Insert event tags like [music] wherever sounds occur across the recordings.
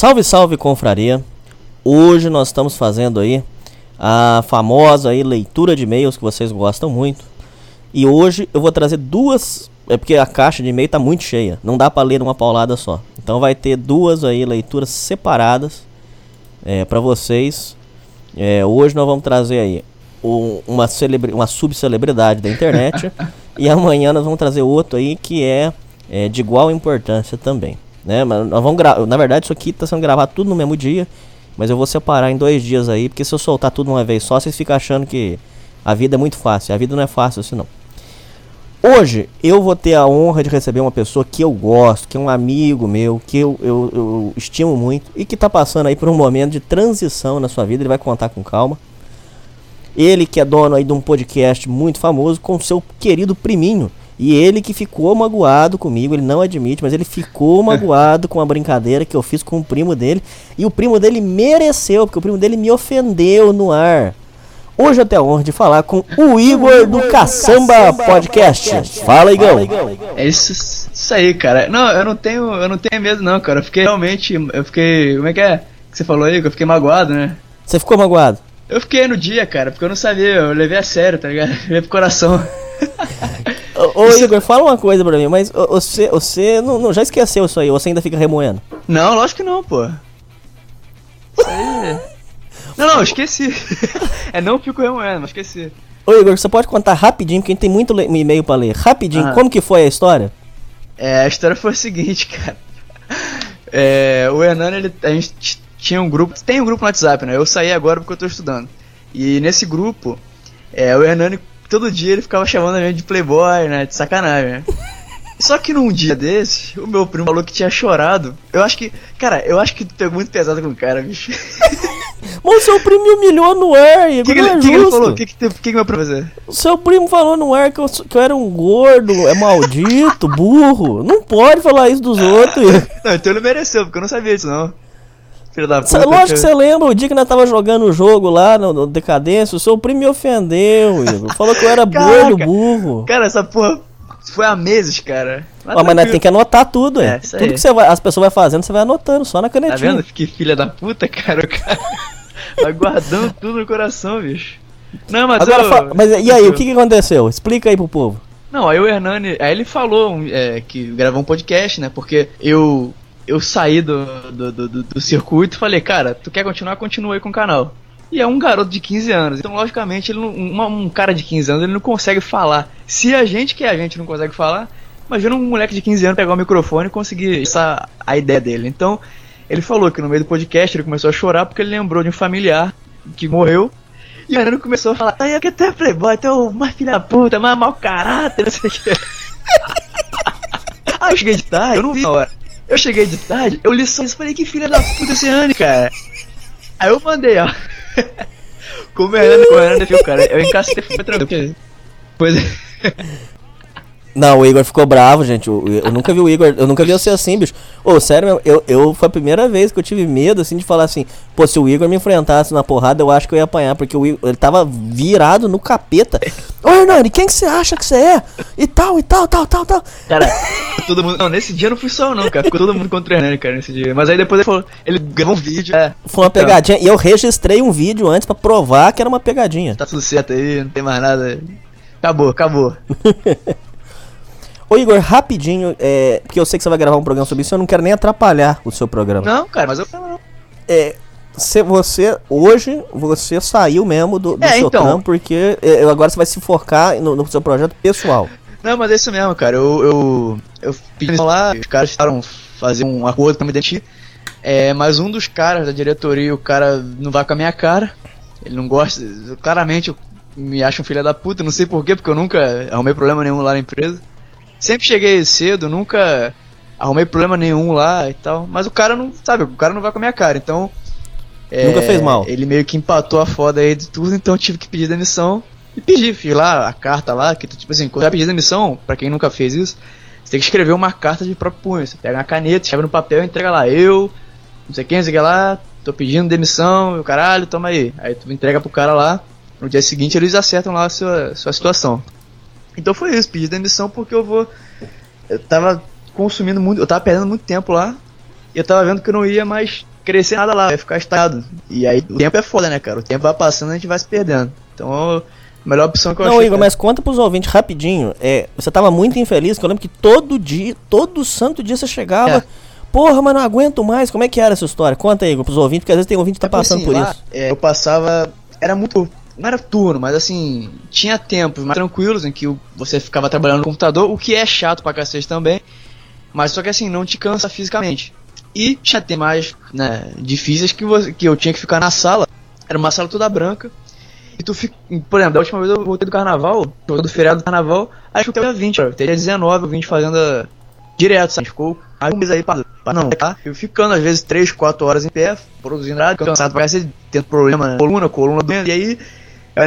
Salve, salve, confraria. Hoje nós estamos fazendo aí a famosa aí leitura de e-mails que vocês gostam muito. E hoje eu vou trazer duas, é porque a caixa de e-mail tá muito cheia, não dá para ler numa paulada só. Então vai ter duas aí leituras separadas é, para vocês. É, hoje nós vamos trazer aí um, uma, celebra uma subcelebridade da internet [laughs] e amanhã nós vamos trazer outro aí que é, é de igual importância também né? Mas nós vamos gravar. Na verdade, isso aqui tá sendo gravado tudo no mesmo dia. Mas eu vou separar em dois dias aí, porque se eu soltar tudo uma vez só, vocês ficam achando que a vida é muito fácil. A vida não é fácil assim não. Hoje eu vou ter a honra de receber uma pessoa que eu gosto, que é um amigo meu, que eu, eu, eu estimo muito e que está passando aí por um momento de transição na sua vida. Ele vai contar com calma. Ele que é dono aí de um podcast muito famoso com seu querido priminho, e ele que ficou magoado comigo, ele não admite, mas ele ficou [laughs] magoado com a brincadeira que eu fiz com o primo dele. E o primo dele mereceu, porque o primo dele me ofendeu no ar. Hoje eu tenho a honra de falar com o Igor do Caçamba Podcast. Fala, Igão. É isso, isso aí, cara. Não, eu não tenho, eu não tenho medo não, cara. Eu fiquei realmente, eu fiquei, como é que é? Que você falou aí, que eu fiquei magoado, né? Você ficou magoado? Eu fiquei no dia, cara, porque eu não sabia, eu levei a sério, tá ligado? [laughs] Levei pro coração. [laughs] Ô, ô Igor, fala uma coisa pra mim, mas você, você não, não, já esqueceu isso aí, ou você ainda fica remoendo? Não, lógico que não, pô. Isso aí. [laughs] não, não, esqueci. é não fico remoendo, mas esqueci. Ô Igor, você pode contar rapidinho, porque a gente tem muito e-mail pra ler. Rapidinho, ah. como que foi a história? É, a história foi a seguinte, cara. É, o Hernani, ele, a gente tinha um grupo, tem um grupo no WhatsApp, né? Eu saí agora porque eu tô estudando. E nesse grupo, é, o Hernani todo dia ele ficava chamando a gente de playboy, né? De sacanagem, né? [laughs] Só que num dia desse, o meu primo falou que tinha chorado. Eu acho que. Cara, eu acho que tu pegou muito pesado com o cara, bicho. [laughs] Mas seu primo me humilhou no ar, Igor. Que que, é que, que ele falou? O que, que, que, que meu primo fazer? O seu primo falou no ar que eu, que eu era um gordo, é maldito, [laughs] burro. Não pode falar isso dos outros. não, então ele mereceu, porque eu não sabia disso, não. Filho da puta. Lógico que você lembra o dia que nós tava jogando o jogo lá no, no Decadência, o seu primo me ofendeu, Igor. Falou que eu era gordo, burro. Cara, essa porra foi há meses, cara. Mas, ah, mas nós tem que anotar tudo, é. Tudo aí. que você vai, as pessoas vão fazendo, você vai anotando, só na canetinha. Tá vendo? Que filha da puta, cara. O cara [laughs] vai guardando tudo no coração, bicho. Não, mas Agora, eu, mas e aí, eu... o que, que aconteceu? Explica aí pro povo. Não, aí o Hernani, aí ele falou é, que gravou um podcast, né? Porque eu eu saí do, do, do, do circuito e falei, cara, tu quer continuar? Continua aí com o canal. E é um garoto de 15 anos. Então, logicamente, ele não, uma, um cara de 15 anos ele não consegue falar. Se a gente que é a gente não consegue falar, imagina um moleque de 15 anos pegar o microfone e conseguir essa a ideia dele. Então, ele falou que no meio do podcast ele começou a chorar porque ele lembrou de um familiar que morreu. E o começou a falar, tá aí que tu é playboy, tu é uma filha da puta, mais mau caráter, não sei o que. [laughs] aí eu cheguei de tarde, eu não vi a hora. Eu cheguei de tarde, eu li só isso falei, que filha da puta esse Anne, cara. Aí eu mandei, ó. [laughs] Como é Anne, como é Anne, viu, cara? Eu encastei, foi tranquilo. Pois é. Não, o Igor ficou bravo, gente. Eu, eu nunca vi o Igor, eu nunca vi você assim, bicho. Ô, sério, eu, eu foi a primeira vez que eu tive medo, assim, de falar assim, pô, se o Igor me enfrentasse na porrada, eu acho que eu ia apanhar, porque o Igor, ele tava virado no capeta. [laughs] Ô, Hernani, quem que você acha que você é? E tal, e tal, tal, tal, tal. Cara, todo mundo. Não, nesse dia não fui só, não, cara. Ficou todo mundo contra o Hernani, cara, nesse dia. Mas aí depois ele falou, ele gravou um vídeo. É, foi uma pegadinha. E eu registrei um vídeo antes pra provar que era uma pegadinha. Tá tudo certo aí, não tem mais nada. Acabou, acabou. [laughs] Ô Igor, rapidinho, é, porque eu sei que você vai gravar um programa sobre isso, eu não quero nem atrapalhar o seu programa. Não, cara, mas eu. É, se você, hoje, você saiu mesmo do, do É, seu então. trampo, porque é, agora você vai se focar no, no seu projeto pessoal. Não, mas é isso mesmo, cara. Eu, eu, eu pedi lá, os caras tentaram fazer um acordo pra me demitir. É, mas um dos caras da diretoria, o cara não vai com a minha cara. Ele não gosta. Claramente eu me acho um filho da puta, não sei porquê, porque eu nunca arrumei problema nenhum lá na empresa. Sempre cheguei cedo, nunca arrumei problema nenhum lá e tal. Mas o cara não, sabe, o cara não vai com a minha cara, então. é, Nunca fez mal. Ele meio que empatou a foda aí de tudo, então eu tive que pedir demissão. E pedi, fiz lá a carta lá, que tipo assim, quando vai pedir demissão, pra quem nunca fez isso, você tem que escrever uma carta de próprio punho. Você pega uma caneta, escreve no papel e entrega lá. Eu, não sei quem, não sei o que lá, tô pedindo demissão, e o caralho, toma aí. Aí tu entrega pro cara lá, no dia seguinte eles acertam lá a sua, sua situação. Então foi isso, pedi demissão porque eu vou. Eu tava consumindo muito, eu tava perdendo muito tempo lá, e eu tava vendo que eu não ia mais crescer nada lá, ia ficar estado. E aí o tempo é foda, né, cara? O tempo vai passando e a gente vai se perdendo. Então a melhor opção que eu Não, achei. Igor, cara. mas conta pros ouvintes rapidinho. É, você tava muito infeliz, que eu lembro que todo dia, todo santo dia você chegava. É. Porra, mas não aguento mais. Como é que era essa história? Conta aí, Igor, pros ouvintes, porque às vezes tem ouvinte que tá Tipo passando assim, por lá, isso. é, eu passava. Era muito. Não era turno, mas assim. Tinha tempos mais tranquilos em que você ficava trabalhando no computador, o que é chato pra cacete também. Mas só que assim, não te cansa fisicamente. E tinha ter mais né, difíceis que, você, que eu tinha que ficar na sala. Era uma sala toda branca. E tu fica. Por exemplo, da última vez eu voltei do carnaval, do feriado do carnaval, aí eu dia 20, ó, teria 19, eu 20 fazendo a- direto, sabe? Ficou aí um mês aí pra, pra não, tá? Eu ficando às vezes 3, 4 horas em pé, produzindo nada, cansado cacete, tendo problema na coluna, coluna doendo, e aí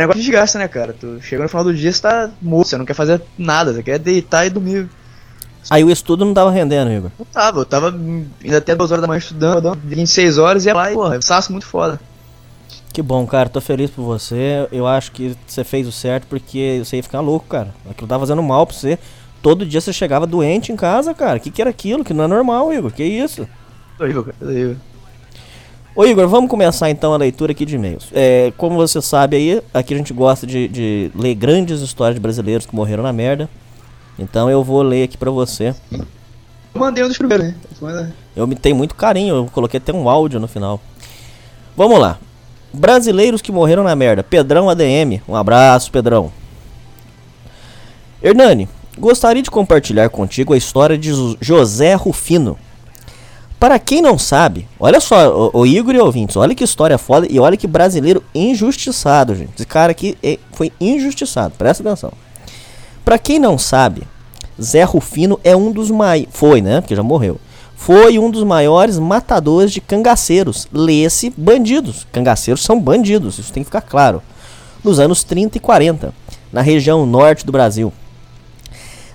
é um negócio de desgaste, né, cara? Tu chega no final do dia, você tá morto, você não quer fazer nada, você quer deitar e dormir. Aí o estudo não tava rendendo, Igor. Não tava, eu tava ainda até 2 horas da manhã estudando, 26 horas e ia lá e, porra, saço muito foda. Que bom, cara. Tô feliz por você. Eu acho que você fez o certo porque você ia ficar louco, cara. Aquilo tava fazendo mal pra você. Todo dia você chegava doente em casa, cara. Que que era aquilo? Que não é normal, Igor. Que isso? Horrível, cara, horrível. Ô Igor, vamos começar então a leitura aqui de e-mails. É, como você sabe aí, aqui a gente gosta de, de ler grandes histórias de brasileiros que morreram na merda. Então eu vou ler aqui pra você. Eu mandei um dos primeiros, né? Manda- Eu me tenho muito carinho, eu coloquei até um áudio no final. Vamos lá. Brasileiros que morreram na merda. Pedrão ADM. Um abraço, Pedrão. Hernani, gostaria de compartilhar contigo a história de Jo- José Rufino. Para quem não sabe, olha só, o, o Igor e ouvintes, olha que história foda e olha que brasileiro injustiçado, gente. Esse cara aqui é- foi injustiçado, presta atenção. Para quem não sabe, Zé Rufino é um dos mais. Foi, né? Porque já morreu. Foi um dos maiores matadores de cangaceiros. Lê-se bandidos. Cangaceiros são bandidos, isso tem que ficar claro. Nos anos 30 e 40, na região norte do Brasil.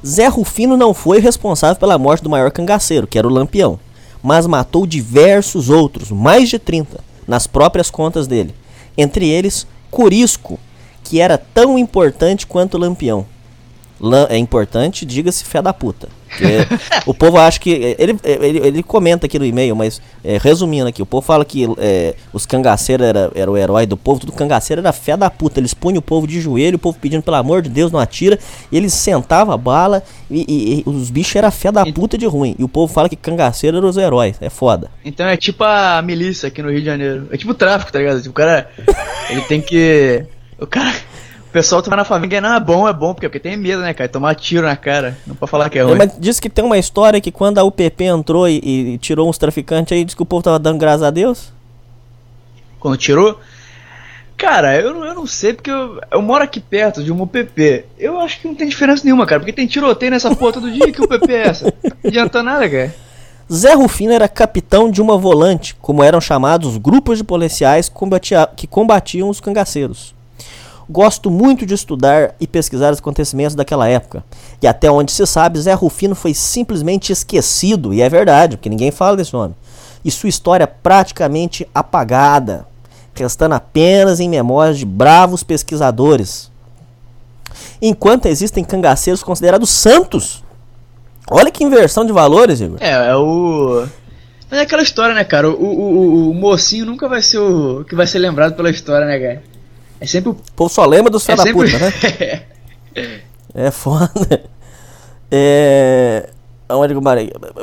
Zé Rufino não foi responsável pela morte do maior cangaceiro, que era o Lampião, mas matou diversos outros, mais de 30, nas próprias contas dele. Entre eles, Corisco, que era tão importante quanto Lampião. É importante, diga-se fé da puta. O povo acha que. Ele, ele, ele comenta aqui no e-mail, mas é, resumindo aqui, o povo fala que é, os cangaceiros era, era o herói do povo, tudo cangaceiro era fé da puta. Eles punham o povo de joelho, o povo pedindo pelo amor de Deus, não atira, e eles sentavam a bala e, e- e os bichos eram fé da puta de ruim. E o povo fala que cangaceiro era os heróis. É foda. Então é tipo a milícia aqui no Rio de Janeiro. É tipo o tráfico, tá ligado? Tipo, o cara. Ele tem que. O cara. O pessoal tá na família, não, é bom, é bom, porque, porque tem medo, né, cara? Tomar tiro na cara. Não pode falar que é É, ruim. mas diz que tem uma história que quando a UPP entrou e, e tirou uns traficantes aí, diz que o povo tava dando graças a Deus. Quando tirou. Cara, eu, não- eu não sei, porque eu, eu moro aqui perto de uma UPP. Eu acho que não tem diferença nenhuma, cara. Porque tem tiroteio nessa porra todo dia. Que UPP é essa? Não adianta nada, cara. Zé Rufino era capitão de uma volante, como eram chamados os grupos de policiais que combatiam os cangaceiros. Gosto muito de estudar e pesquisar os acontecimentos daquela época. E até onde se sabe, Zé Rufino foi simplesmente esquecido, e é verdade, porque ninguém fala desse nome. E sua história praticamente apagada, restando apenas em memórias de bravos pesquisadores. Enquanto existem cangaceiros considerados santos. Olha que inversão de valores, Igor. É, é o. Mas é aquela história, né, cara? O, o, o- o mocinho nunca vai ser o que vai ser lembrado pela história, né, cara? É sempre o. Povo só lembra dos É da sempre... puta, né? [laughs] É foda. É. Onde?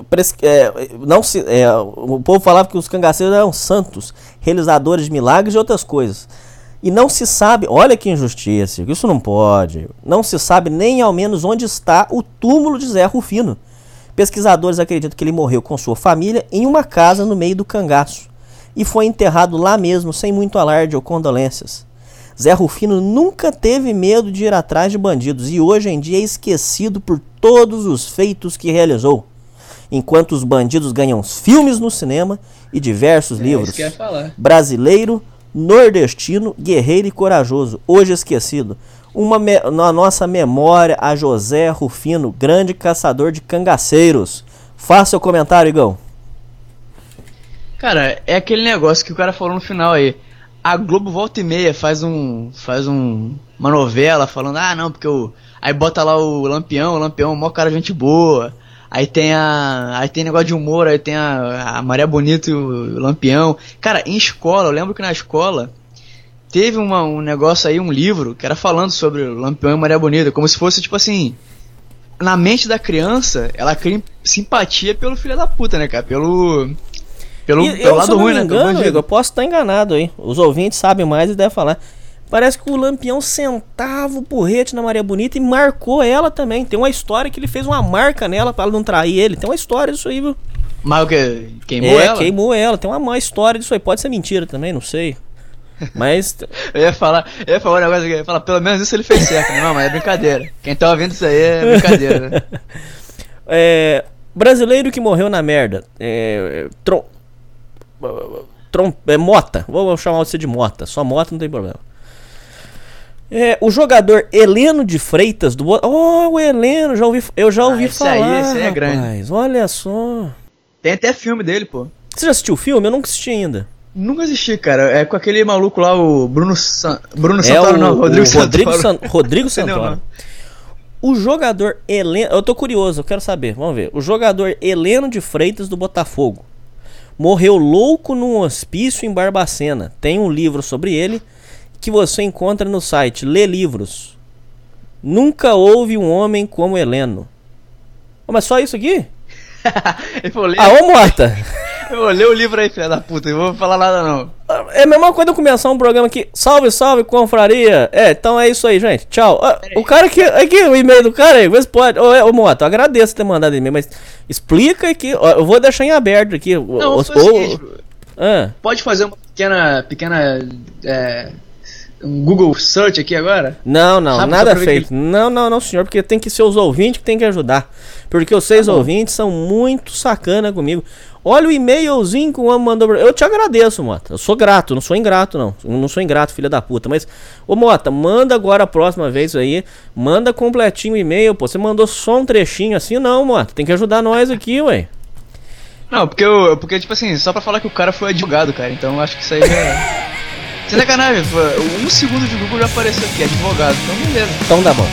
Parece que, é, não se, é, o povo falava que os cangaceiros eram santos, realizadores de milagres e outras coisas. E não se sabe, olha que injustiça, isso não pode. Não se sabe nem ao menos onde está o túmulo de Zé Rufino. Pesquisadores acreditam que ele morreu com sua família em uma casa no meio do cangaço e foi enterrado lá mesmo, sem muito alarde ou condolências. Zé Rufino nunca teve medo de ir atrás de bandidos e hoje em dia é esquecido por todos os feitos que realizou. Enquanto os bandidos ganham filmes no cinema e diversos É livros. Brasileiro, nordestino, guerreiro e corajoso, hoje esquecido. Uma me- na nossa memória a José Rufino, grande caçador de cangaceiros. Faça seu comentário, Igão. Cara, é aquele negócio que o cara falou no final aí. A Globo volta e meia faz um. faz um. uma novela falando, ah não, porque o. Aí bota lá o Lampião, o Lampião, é mó cara gente boa. Aí tem a. Aí tem negócio de humor, aí tem a, a Maria Bonita e o Lampião. Cara, em escola, eu lembro que na escola teve uma, um negócio aí, um livro, que era falando sobre o Lampião e Maria Bonita, como se fosse tipo assim. Na mente da criança, ela cria simpatia pelo filho da puta, né, cara? Pelo. Pelo, E, pelo eu, lado se eu não ruim, né? engano, bandido. Igor, eu posso estar enganado aí. Os ouvintes sabem mais e devem falar. Parece que o Lampião sentava o porrete na Maria Bonita e marcou ela também. Tem uma história que ele fez uma marca nela pra ela não trair ele. Tem uma história disso aí, viu? Mas o que? Queimou é, ela? queimou ela. Tem uma má história disso aí. Pode ser mentira também, não sei. Mas [laughs] Eu ia falar, eu ia falar um negócio que eu ia falar, pelo menos isso ele fez certo, né? Não, mas é brincadeira. Quem tá ouvindo isso aí é brincadeira, né? [laughs] É, brasileiro que morreu na merda. É, trom, trom, é, Mota. Vou chamar você de Mota. Só Mota não tem problema. É, o jogador Heleno de Freitas do. Oh, o Heleno, já ouvi, eu já ouvi Ah, esse aí- falar. esse aí é grande. rapaz, Olha só. Tem até filme dele, pô. Você já assistiu o filme? Eu nunca assisti ainda. Nunca assisti, cara. É com aquele maluco lá, o Bruno San... Bruno É Santoro, o, não, Rodrigo o Santoro. Rodrigo, San- [laughs] Rodrigo Santoro. O jogador Heleno. Eu tô curioso, eu quero saber. Vamos ver. O jogador Heleno de Freitas do Botafogo morreu louco num hospício em Barbacena. Tem um livro sobre ele que você encontra no site Lê Livros. Nunca houve um homem como Heleno. Ô, mas só isso aqui? Ele falou, lê, Ah, ô Mota! eu vou ler o livro aí, filha da puta, eu não vou falar nada não. É a mesma coisa eu começar um programa aqui. Salve, salve, confraria. É, então é isso aí, gente. Tchau. Ah, o cara aqui, aqui, o e-mail do cara aí, vê se pode. Ô, é, ô Mota, eu agradeço ter mandado e-mail, mas explica aqui. ó, eu vou deixar em aberto aqui. Não, ah, pode fazer uma pequena, pequena, é, um Google Search aqui agora? não, não, Rápido, nada feito. Não, não, não, senhor, porque tem que ser os ouvintes que tem que ajudar. Porque os seis ouvintes são muito sacana comigo. Olha o e-mailzinho que o homem mandou pra... Eu te agradeço, Mota. Eu sou grato, não sou ingrato, não. Eu não sou ingrato, filha da puta. Mas, ô Mota, manda agora a próxima vez aí. Manda completinho o e-mail, pô. Você mandou só um trechinho assim, não, Mota. Tem que ajudar nós aqui, ué. Não, porque eu, porque tipo assim, só pra falar que o cara foi advogado, cara, então eu acho que isso aí é... Sem sacanagem, um segundo de Google já apareceu aqui, advogado, então beleza. Então dá bom.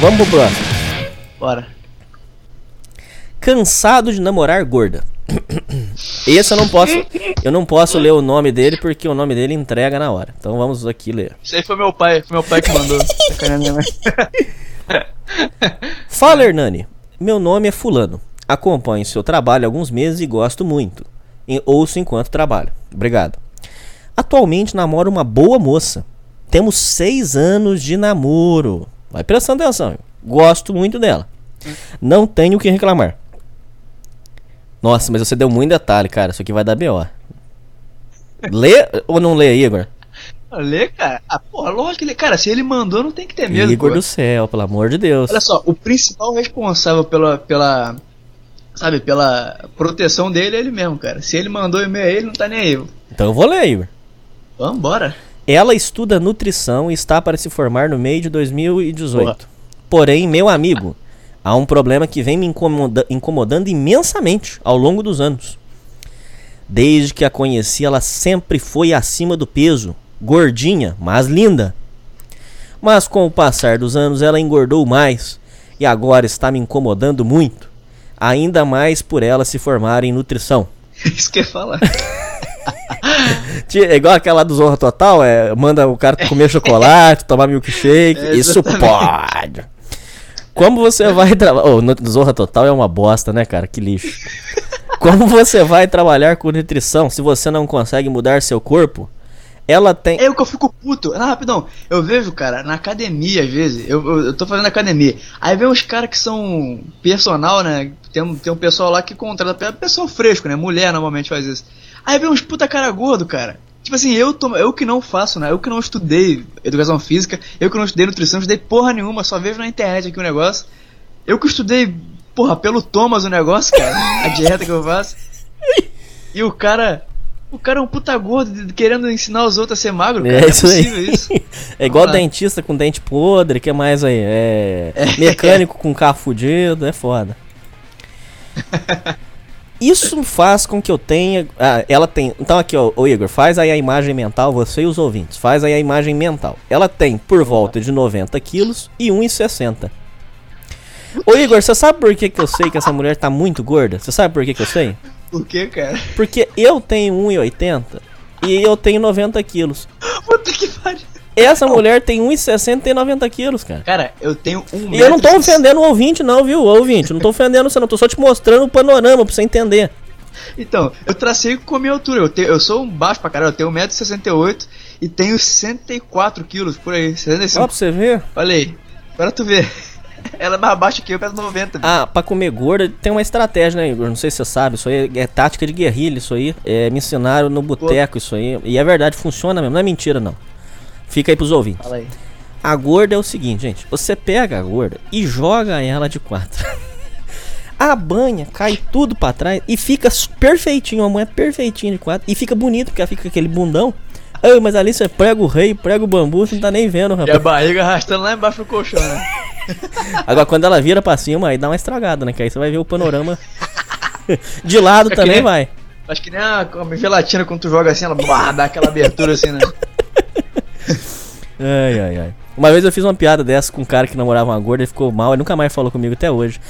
Vamos pro próximo. Bora. Cansado de namorar gorda. Esse eu não posso. Eu não posso ler o nome dele porque o nome dele entrega na hora. Então vamos aqui ler. Isso aí foi meu pai, foi meu pai que mandou. [laughs] Fala, Hernani. Meu nome é Fulano. Acompanho seu trabalho há alguns meses e gosto muito. E ouço enquanto trabalho. Obrigado. Atualmente namoro uma boa moça. Temos seis anos de namoro. Vai prestando atenção. Gosto muito dela. Não tenho o que reclamar. Nossa, mas você deu muito detalhe, cara. Isso aqui vai dar B.O. Lê ou não lê, Igor? Lê, cara. Ah, porra, lógico que ele. Cara, se ele mandou, não tem que ter medo. Igor pô. do céu, pelo amor de Deus. Olha só, o principal responsável pela. pela. Sabe, pela proteção dele é ele mesmo, cara. Se ele mandou e-mail a ele, não tá nem aí. Então eu vou ler, Igor. Vambora. Ela estuda nutrição e está para se formar no meio de 2018. Porém, meu amigo, há um problema que vem me incomoda- incomodando imensamente ao longo dos anos. Desde que a conheci, ela sempre foi acima do peso, gordinha, mas linda. Mas com o passar dos anos, ela engordou mais e agora está me incomodando muito, ainda mais por ela se formar em nutrição. [laughs] Isso que eu ia falar. [laughs] É igual aquela do Zorra Total, é, manda o cara comer [laughs] chocolate, tomar milkshake. É, Isso pode. Como você vai trabalhar. Oh, Zorra Total é uma bosta, né, cara? Que lixo. [laughs] Como você vai trabalhar com nutrição se você não consegue mudar seu corpo? Ela tem. É o que eu fico puto. Ah, rapidão. Eu vejo, cara, na academia, às vezes, eu, eu, eu tô fazendo academia. Aí vem uns caras que são personal, né? Tem um, tem um pessoal lá que contrata. Pessoal fresco, né? Mulher normalmente faz isso. Aí vem uns puta cara gordo, cara. Tipo assim, eu, tô, eu que não faço, né? Eu que não estudei educação física, eu que não estudei nutrição, não estudei porra nenhuma, só vejo na internet aqui o negócio. Eu que estudei, porra, pelo Thomas o negócio, cara, a dieta que eu faço. E o cara. O cara é um puta gordo querendo ensinar os outros a ser magro, cara. É isso aí. isso. [laughs] É igual dentista com dente podre, que mais aí? É. Mecânico com carro fudido, é foda. [laughs] Isso faz com que eu tenha. Ah, ela tem. Então aqui, ó, ô Igor, faz aí a imagem mental, você e os ouvintes. Faz aí a imagem mental. Ela tem por volta de 90 quilos e 1,60. Ô Igor, você sabe por que, que eu sei que essa mulher tá muito gorda? Você sabe por que, que eu sei? Por quê, cara? Porque eu tenho 1,80 e eu tenho 90 quilos. Puta que pariu. Essa mulher tem 1,60 e 90 quilos, cara. Cara, eu tenho um E eu não tô ofendendo o ouvinte, não, viu, ouvinte? Não tô ofendendo você, não. Tô só te mostrando o panorama pra você entender. Então, eu tracei com a minha altura. Eu, te, eu sou um baixo pra caralho. Eu tenho 1,68m e tenho 104 quilos por aí. Ó, 65. pra você ver. Olha aí. Agora tu vê. Ela é mais baixa que eu, peso 90. bicho. Ah, pra comer gorda tem uma estratégia, né, Igor? Não sei se você sabe. Isso aí é tática de guerrilha, isso aí. É, me ensinaram no boteco, isso aí. E é verdade, funciona mesmo. Não é mentira, não. Fica aí pros ouvintes. Fala aí. A gorda é o seguinte, gente. Você pega a gorda e joga ela de quatro. [laughs] A banha cai tudo pra trás e fica perfeitinho, uma mulher perfeitinha de quatro. E fica bonito, porque ela fica aquele bundão. Ai, mas ali você prega o rei, prega o bambu, você não tá nem vendo, E a rapaz. barriga arrastando lá embaixo do colchão, né? [laughs] Agora quando ela vira pra cima, aí dá uma estragada, né? Que aí você vai ver o panorama. De lado É também nem- vai. Acho que nem a, a gelatina quando tu joga assim, ela bah, dá aquela abertura assim, né? Ai, ai, ai. Uma vez eu fiz uma piada dessa com um cara que namorava uma gorda, ele ficou mal, ele nunca mais falou comigo até hoje.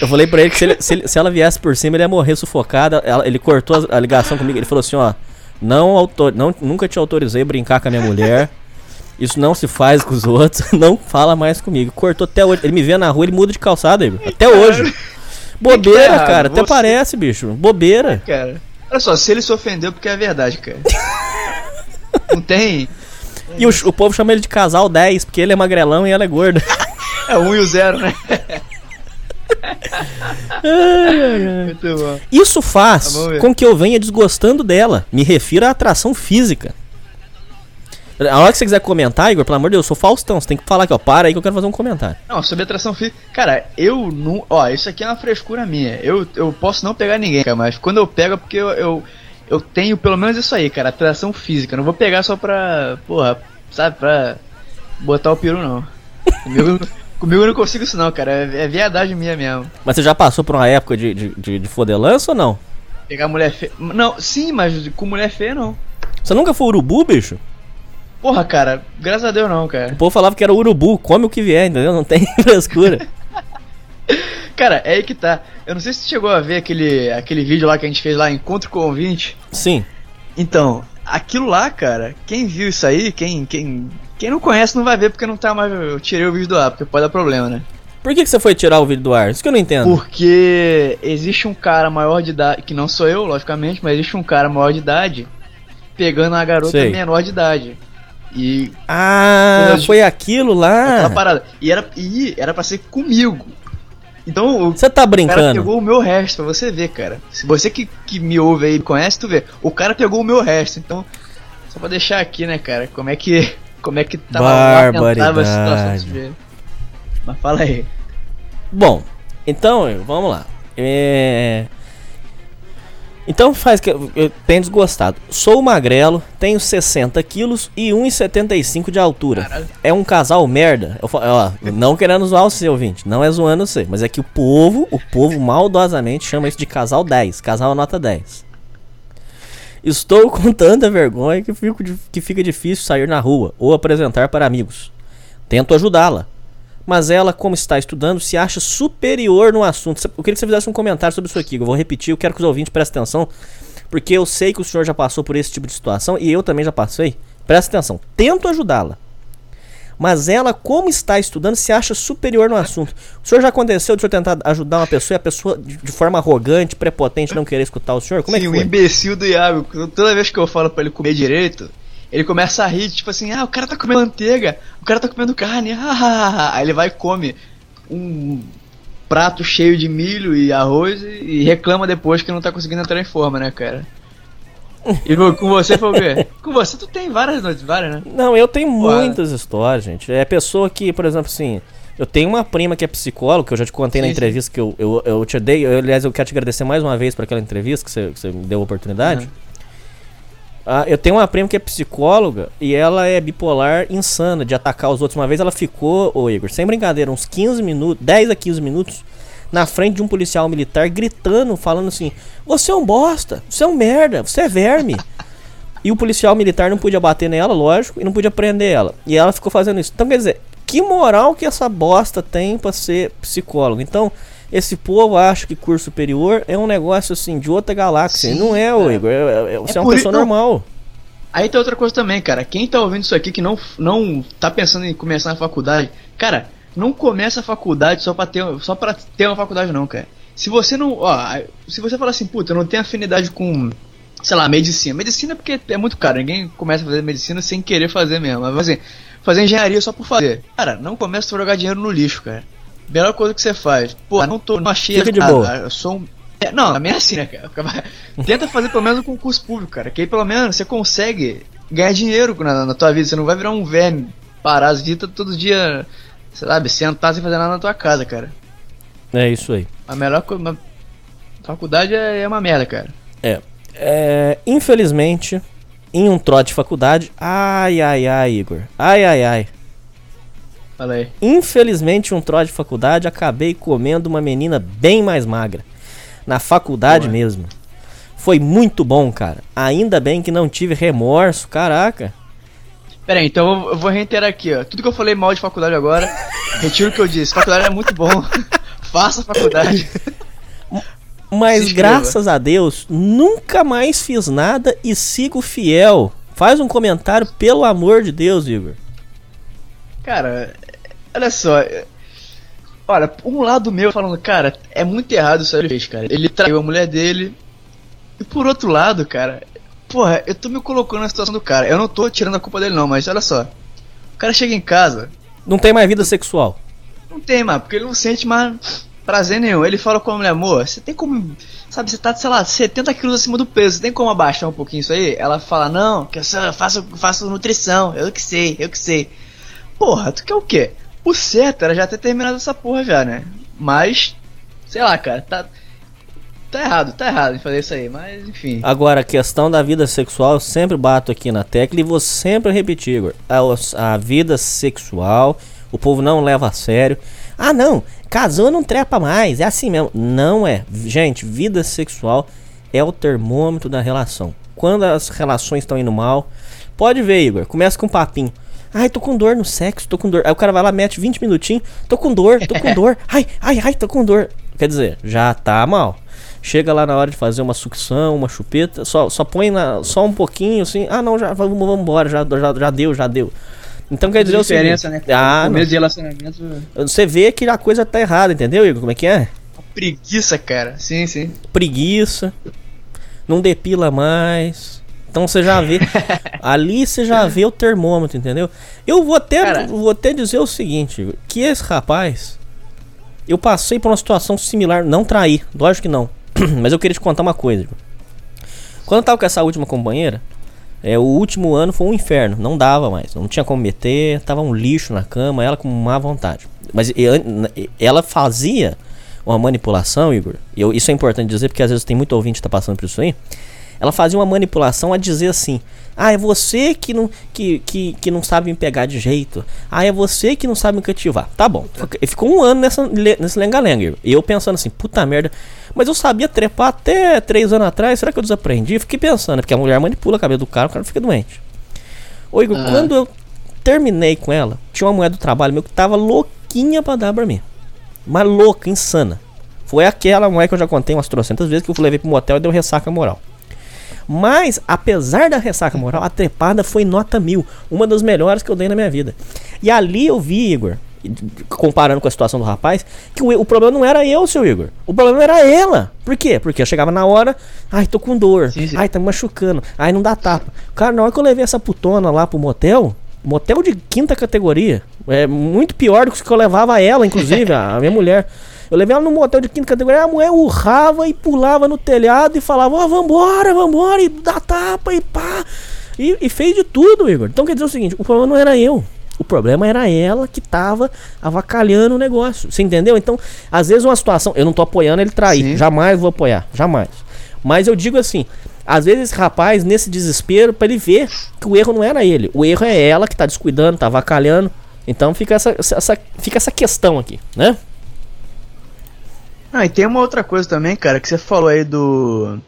Eu falei pra ele que se, ele- se ele- se ela viesse por cima, ele ia morrer sufocada. Ela- ele cortou a, a ligação comigo, ele falou assim, ó. Não, autor, não nunca te autorizei a brincar com a minha mulher. Isso não se faz com os outros. [laughs] Não fala mais comigo. Cortou até hoje. Ele me vê na rua, ele muda de calçada, Igor. Até hoje. [laughs] Bobeira, errado? cara. Até Você- parece, bicho. Bobeira. Cara, olha só, se ele se ofendeu porque é verdade, cara. [laughs] Não tem. E o, o povo chama ele de casal 10, porque ele é magrelão e ela é gorda. É um e o zero, né? Muito bom. Isso faz Tá, com que eu venha desgostando dela. Me refiro à atração física. A hora que você quiser comentar, Igor, pelo amor de Deus, eu sou Faustão. Você tem que falar aqui, ó. Para aí que eu quero fazer um comentário. Não, sobre atração física. Cara, eu não. Ó, isso aqui é uma frescura minha. Eu, eu posso não pegar ninguém, cara, mas quando eu pego é porque eu, eu, eu tenho pelo menos isso aí, cara, atração física. Não vou pegar só pra. Porra, sabe, pra botar o peru, não. Comigo, [laughs] comigo eu não consigo isso, não, cara. É, é viadagem minha mesmo. Mas você já passou por uma época de, de, de, de fodelança ou não? Pegar mulher feia. Não, sim, mas com mulher feia não. Você nunca foi urubu, bicho? Porra, cara, graças a Deus não, cara. O povo falava que era urubu, come o que vier, entendeu? Não tem [laughs] frescura. [laughs] Cara, é aí que tá. Eu não sei se você chegou a ver aquele, aquele vídeo lá que a gente fez lá, Encontro com o Ouvinte. Sim. Então, aquilo lá, cara, quem viu isso aí, quem, quem, quem não conhece não vai ver porque não tá mais. Eu tirei o vídeo do ar, porque pode dar problema, né? Por que, que você foi tirar o vídeo do ar? Isso que eu não entendo. Porque existe um cara maior de idade, que não sou eu, logicamente, mas existe um cara maior de idade pegando uma garota Sei. menor de idade. E Ah, foi aquilo aquela lá. parada. E era, e era pra ser comigo. Então o Você tá cara brincando? pegou o meu resto pra você ver, cara. Se você que, que me ouve aí conhece, tu vê. O cara pegou o meu resto. Então, só pra deixar aqui, né, cara, como é que. Como é que tava a situação. Mas fala aí. Bom, então, vamos lá. É... Então faz que eu eu tenho desgostado. Sou magrelo, tenho 60 quilos e 1,75 de altura. É um casal merda. Eu, ó, não querendo zoar o seu ouvinte, não é zoando você, mas é que o povo, o povo maldosamente chama isso de casal 10, casal nota 10. Estou com tanta vergonha que, fico que fica difícil sair na rua ou apresentar para amigos. Tento ajudá-la, mas ela, como está estudando, se acha superior no assunto. Eu queria que você fizesse um comentário sobre isso aqui. Eu vou repetir, eu quero que os ouvintes prestem atenção, porque eu sei que o senhor já passou por esse tipo de situação e eu também já passei. Presta atenção. Tento ajudá-la. Mas ela, como está estudando, se acha superior no assunto. O senhor já aconteceu de o senhor tentar ajudar uma pessoa e a pessoa, de, forma arrogante, prepotente, não querer escutar o senhor? Como é Sim, que o foi? imbecil do Iago, toda vez que eu falo pra ele comer direito, ele começa a rir, tipo assim, ah, o cara tá comendo manteiga, o cara tá comendo carne, [laughs] ah, ah, ah, ah." aí ele vai e come um prato cheio de milho e arroz e, reclama depois que não tá conseguindo entrar em forma, né, cara? E com você foi o quê? [laughs] Com você tu tem várias noites, várias, né? Não, eu tenho muitas histórias, gente. É pessoa que, por exemplo, assim. Eu tenho uma prima que é psicóloga, que eu já te contei na Sim, sim. entrevista que eu, eu, eu te dei. Eu, aliás, eu quero te agradecer mais uma vez por aquela entrevista que você, que você me deu a oportunidade. Uhum. Ah, eu tenho uma prima que é psicóloga e ela é bipolar insana de atacar os outros. Uma vez ela ficou, ô Igor, sem brincadeira, uns 15 minutos, 10 a 15 minutos, na frente de um policial militar, gritando, falando assim: Você é um bosta, você é um merda, você é verme. [laughs] E o policial militar não podia bater nela, lógico, e não podia prender ela. E ela ficou fazendo isso. Então, quer dizer, que moral que essa bosta tem pra ser psicólogo? Então, esse povo acha que curso superior é um negócio assim de outra galáxia. Sim, não é, ô é. Igor. É, é- você é, uma por pessoa não. normal. Aí tem outra coisa também, cara. Quem tá ouvindo isso aqui que não, não tá pensando em começar a faculdade, cara, não começa a faculdade só pra ter, só pra ter uma faculdade, não, cara. Se você não. Ó, se você falar assim, puta, eu não tenho afinidade com, sei lá, medicina. Medicina é porque é muito caro, ninguém começa a fazer medicina sem querer fazer mesmo. Mas assim, fazer engenharia só por fazer. Cara, não começa a jogar dinheiro no lixo, cara. Melhor coisa que você faz. Pô, não tô, não achei. Fica de ah, boa. Eu sou um. É, não, também é assim, né, cara? [laughs] Tenta fazer pelo menos um concurso público, cara. Que aí pelo menos você consegue ganhar dinheiro na, na tua vida. Você não vai virar um verme parasita todo dia, sei lá, sentar sem fazer nada na tua casa, cara. É isso aí. A melhor coisa. Faculdade é, é uma merda, cara. É. É, infelizmente, em um trote de faculdade. Ai, ai, ai, Igor. Ai, ai, ai. Fala aí. Infelizmente, um trote de faculdade, acabei comendo uma menina bem mais magra. Na faculdade Ué. mesmo. Foi muito bom, cara. Ainda bem que não tive remorso, caraca. Pera aí, então eu- vou reiterar aqui, ó. Tudo que eu falei mal de faculdade agora, [laughs] retiro o que eu disse. Faculdade é muito bom. [laughs] Faça faculdade. [laughs] Mas graças a Deus, nunca mais fiz nada e sigo fiel. Faz um comentário, pelo amor de Deus, Igor. Cara, olha só. é- Olha, um lado meu falando, cara, é muito errado isso que ele fez, cara. Ele traiu a mulher dele. E por outro lado, cara, porra, eu tô me colocando na situação do cara. Eu não tô tirando a culpa dele, não, mas olha só. O cara chega em casa, Não tem mais vida sexual. não tem, mano, porque ele não sente mais prazer nenhum. Ele fala com a mulher, amor, você tem como. Sabe, você tá, sei lá, 70 quilos acima do peso, você tem como abaixar um pouquinho isso aí? Ela fala, não, que eu só faço, faço nutrição, eu que sei, eu que sei. Porra, tu quer o quê? O certo era já ter terminado essa porra já, né? Mas, sei lá, cara, tá. Tá errado, tá errado em fazer isso aí, mas enfim. Agora, a questão da vida sexual, eu sempre bato aqui na tecla e vou sempre repetir, Igor. A, a vida sexual, o povo não leva a sério. Ah, não, casou não trepa mais, é assim mesmo. Não é. Gente, vida sexual é o termômetro da relação. Quando as relações estão indo mal, Pode ver, Igor. Começa com um papinho. Ai, tô com dor no sexo, tô com dor. Aí o cara vai lá, mete 20 minutinhos. Tô com dor, tô com dor. [laughs] Ai, ai, ai, tô com dor. Quer dizer, já tá mal. Chega lá na hora de fazer uma sucção, uma chupeta, só, só põe na, só um pouquinho assim. Ah, não, já vamos, vamos embora, já, já, já deu, já deu. Então quer dizer o diferença, seguinte. né? Ah, Começo de relacionamento. Você vê que a coisa tá errada, entendeu, Igor? Como é que é? Preguiça, cara. Sim, sim. Preguiça. Não depila mais. Então você já vê. [laughs] ali você já vê o termômetro, entendeu? Eu vou até, Cara. vou até dizer o seguinte: que esse rapaz. Eu passei por uma situação similar. Não traí, lógico que não. [clears throat] Mas eu queria te contar uma coisa. Quando eu tava com essa última companheira, é, o último ano foi um inferno. Não dava mais. Não tinha como meter. Tava um lixo na cama. Ela com má vontade. Mas ela fazia uma manipulação, Igor. e Eu, isso é importante dizer porque às vezes tem muito ouvinte que tá passando por isso aí. Ela fazia uma manipulação a dizer assim: Ah, é você que não, que, que, que não sabe me pegar de jeito. Ah, é você que não sabe me cativar. Tá bom. Fic- Ficou um ano nessa, nesse lenga-lenga. E eu pensando assim: Puta merda. Mas eu sabia trepar até três anos atrás. Será que eu desaprendi? Fiquei pensando, porque a mulher manipula a cabeça do cara, o cara fica doente. Ô, Igor, Ah. quando eu terminei com ela, tinha uma mulher do trabalho meu que tava louquinha pra dar pra mim. Mas louca, insana. Foi aquela mulher que eu já contei umas trocentas vezes que eu levei pro motel e deu ressaca moral. Mas, apesar da ressaca moral, a trepada foi nota mil. Uma das melhores que eu dei na minha vida. E ali eu vi, Igor, comparando com a situação do rapaz, que o, o problema não era eu, seu Igor. O problema era ela. Por quê? Porque eu chegava na hora, ai, tô com dor. Sim, sim. Ai, tá me machucando. Ai, não dá tapa. Cara, na hora que eu levei essa putona lá pro motel, motel de quinta categoria, é muito pior do que eu levava ela, inclusive, a minha mulher. [laughs] Eu levei ela no motel de quinta categoria, a mulher urrava e pulava no telhado e falava, ó, vambora, vambora, e dá tapa e pá. E, e fez de tudo, Igor. Então quer dizer o seguinte, o problema não era eu. O problema era ela que tava avacalhando o negócio. Você entendeu? Então, às vezes uma situação. Eu não tô apoiando ele trair. Sim. Jamais vou apoiar. Jamais. Mas eu digo assim. Às vezes esse rapaz, nesse desespero, pra ele ver que o erro não era ele. O erro é ela que tá descuidando, tá avacalhando. Então fica essa, essa, fica essa questão aqui, né? Ah, e tem uma outra coisa também, cara, que você falou aí do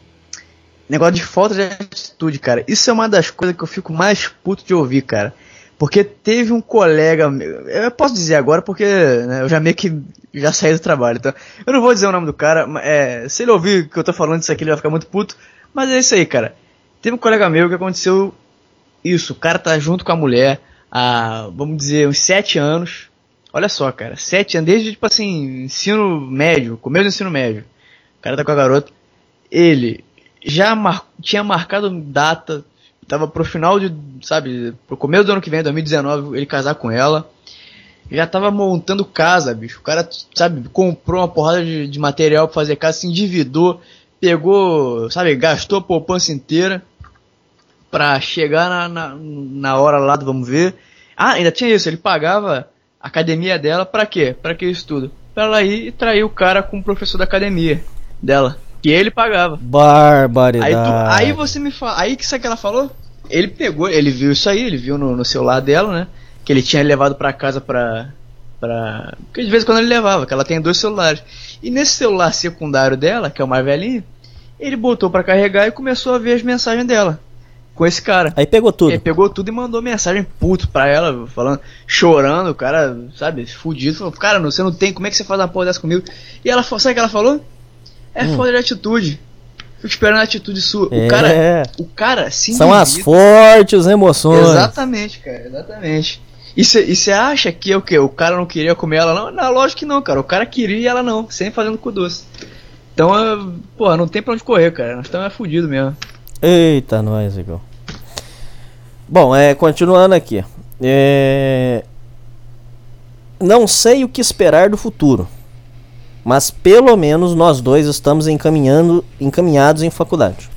negócio de falta de atitude, cara. Isso é uma das coisas que eu fico mais puto de ouvir, cara. Porque teve um colega, eu posso dizer agora porque né, eu já meio que já saí do trabalho, então eu não vou dizer o nome do cara, é, se ele ouvir que eu tô falando isso aqui ele vai ficar muito puto, mas é isso aí, cara. Teve um colega meu que aconteceu isso, o cara tá junto com a mulher há, vamos dizer, uns sete anos. Olha só, cara, sete anos, desde tipo assim, ensino médio, começo do ensino médio. O cara tá com a garota. Ele já mar- tinha marcado data, tava pro final de, sabe, pro começo do ano que vem, 2019, ele casar com ela. Já tava montando casa, bicho. O cara, sabe, comprou uma porrada de, de material pra fazer casa, se endividou, pegou, sabe, gastou a poupança inteira pra chegar na, na, na hora lá do vamos ver. Ah, ainda tinha isso, ele pagava academia dela pra quê? Pra que isso tudo? Pra ela ir e trair o cara com o professor da academia dela. Que ele pagava. Barbaridade. Aí, tu- aí você me fala. Aí que sabe o que ela falou? Ele pegou, ele viu isso aí, ele viu no, no celular dela, né? Que ele tinha levado pra casa pra. pra. Porque de vez em quando ele levava, que ela tem dois celulares. E nesse celular secundário dela, que é o mais velhinho, ele botou pra carregar e começou a ver as mensagens dela. Com esse cara. Aí pegou tudo. Pegou tudo e mandou mensagem puto pra ela, falando, chorando, o cara, sabe, fudido. Falou, cara, você não tem, como é que você faz uma porra dessa comigo? E ela, sabe o que ela falou? É Hum. falta de atitude. Fico esperando a atitude sua. É. O cara, o cara se São as fortes emoções. Exatamente, cara, exatamente. E você acha que é o quê? O cara não queria comer ela, não? Não, lógico que não, cara. O cara queria e ela não, sempre fazendo cu doce. Então, é, porra, não tem pra onde correr, cara. Nós estamos é fudido mesmo. Eita, nós, Igor. Bom, é, continuando aqui. É, Não sei o que esperar do futuro. Mas pelo menos nós dois estamos encaminhando, encaminhados em faculdade.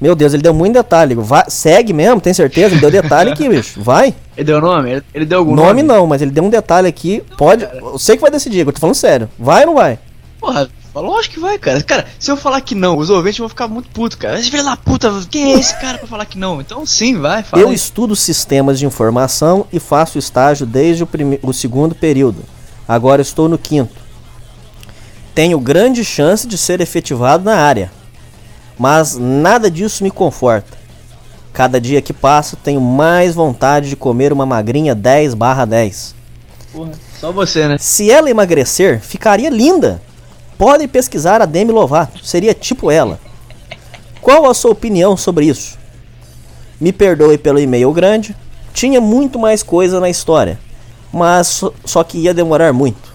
Meu Deus, ele deu muito detalhe. Vai, segue mesmo, tem certeza? Ele deu detalhe aqui, [laughs] bicho. Vai. Ele deu nome? Ele, ele deu algum Nome nome? não, mas ele deu um detalhe aqui. Pode. Eu sei que vai decidir, Igor. Tô falando sério. Vai ou não vai? Porra, lógico que vai, cara. Cara, se eu falar que não, os ouvintes vão ficar muito putos, cara. Esse filho da puta, quem é esse cara pra falar que não? Então sim, vai, fala. Eu aí. estudo sistemas de informação e faço estágio desde o, prime- o segundo período. Agora estou no quinto. Tenho grande chance de ser efetivado na área, mas nada disso me conforta. Cada dia que passa, tenho mais vontade de comer uma magrinha 10 barra 10. Porra, só você, né? Se ela emagrecer, ficaria linda. Podem pesquisar a Demi Lovato, seria tipo ela. Qual a sua opinião sobre isso? Me perdoe pelo e-mail grande, tinha muito mais coisa na história, mas só- que ia demorar muito.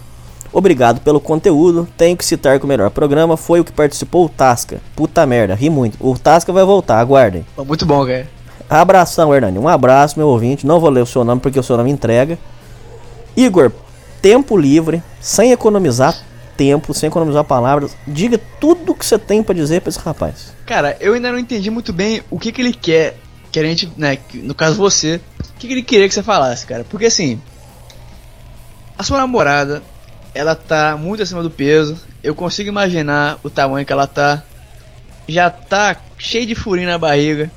Obrigado pelo conteúdo, tenho que citar que o melhor programa foi o que participou o Tasca. Puta merda, ri muito. O Tasca vai voltar, aguardem. Muito bom, cara. Abração, Hernani. Um abraço, meu ouvinte. Não vou ler o seu nome porque o seu nome entrega. Igor, tempo livre, sem economizar tempo, sem economizar palavras. Diga tudo o que você tem pra dizer pra esse rapaz. Cara, eu ainda não entendi muito bem o que que ele quer. Que a gente, né, no caso você, o que que ele queria que você falasse, cara? Porque assim, a sua namorada, ela tá muito acima do peso. Eu consigo imaginar o tamanho que ela tá. Já tá cheio de furinho na barriga.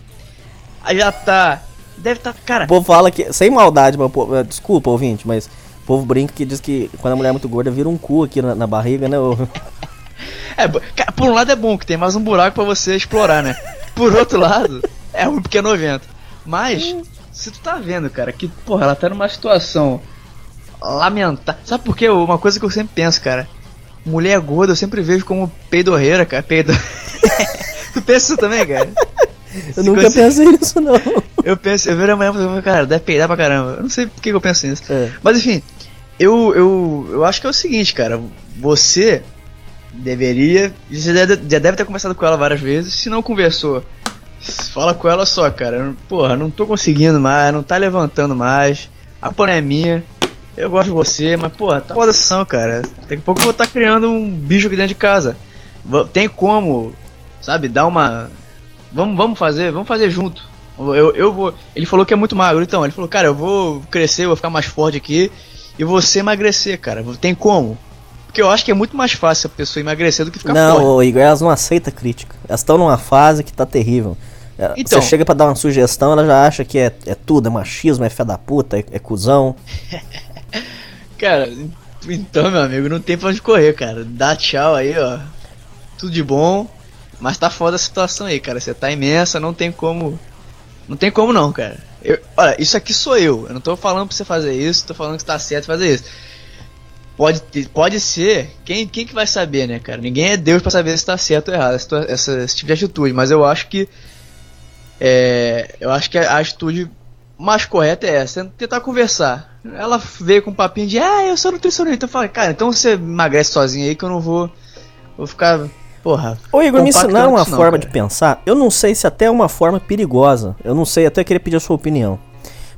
Já tá. Deve tá. Cara, O povo fala que, sem maldade, mas, desculpa, ouvinte, mas o povo brinca que diz que quando a mulher é muito gorda vira um cu aqui na, na barriga, né? [laughs] É, por um lado é bom que tem mais um buraco pra você explorar, né? Por outro lado, é ruim porque é nojento. Mas, se tu tá vendo, cara, que, porra, ela tá numa situação lamentável. Sabe por quê? Uma coisa que eu sempre penso, cara. Mulher gorda eu sempre vejo como peidorreira, cara. Peido... [laughs] tu pensa isso também, cara? [laughs] Eu nunca você- pensei nisso, não. [laughs] Eu penso, eu vejo a mulher e falo, cara, deve peidar pra caramba. Eu não sei por que eu penso nisso. É. Mas enfim, eu, eu, eu acho que é o seguinte, cara. Você deveria. Você já deve, já deve ter conversado com ela várias vezes. Se não conversou, fala com ela só, cara. Porra, não tô conseguindo mais, não tá levantando mais. A não é minha. Eu gosto de você, mas, porra, tá foda sessão, cara. Daqui a pouco eu vou estar criando um bicho aqui dentro de casa. Tem como, sabe, dar uma. Vamos, vamos fazer, vamos fazer junto. Eu, eu vou. Ele falou que é muito magro, então. Ele falou, cara, eu vou crescer, eu vou ficar mais forte aqui. E você emagrecer, cara. Tem como? Porque eu acho que é muito mais fácil a pessoa emagrecer do que ficar Não, forte. ô, Igor, elas não aceitam crítica. Elas estão numa fase que tá terrível. É, Então. Você chega pra dar uma sugestão, ela já acha que é, é tudo, é machismo, é fé da puta, é, é cuzão. [laughs] Cara, então, meu amigo, não tem pra onde correr, cara. Dá tchau aí, ó. Tudo de bom. Mas tá foda a situação aí, cara. Você tá imensa, não tem como. Não tem como não, cara. Eu- olha, isso aqui sou eu. Eu não tô falando pra você fazer isso, tô falando que tá certo fazer isso. Pode, pode ser. Quem, quem que vai saber, né, cara? Ninguém é Deus pra saber se tá certo ou errado essa, essa- esse tipo de atitude. Mas eu acho que. É, eu acho que a atitude mais correta é essa, é tentar conversar. Ela veio com um papinho de, ah, eu sou nutricionista. Eu falei, cara, então você emagrece sozinho aí que eu não vou. Vou ficar. Porra. Ô Igor, me ensinaram uma não, forma cara. de pensar. Eu não sei se até é uma forma perigosa. Eu não sei, até queria pedir a sua opinião.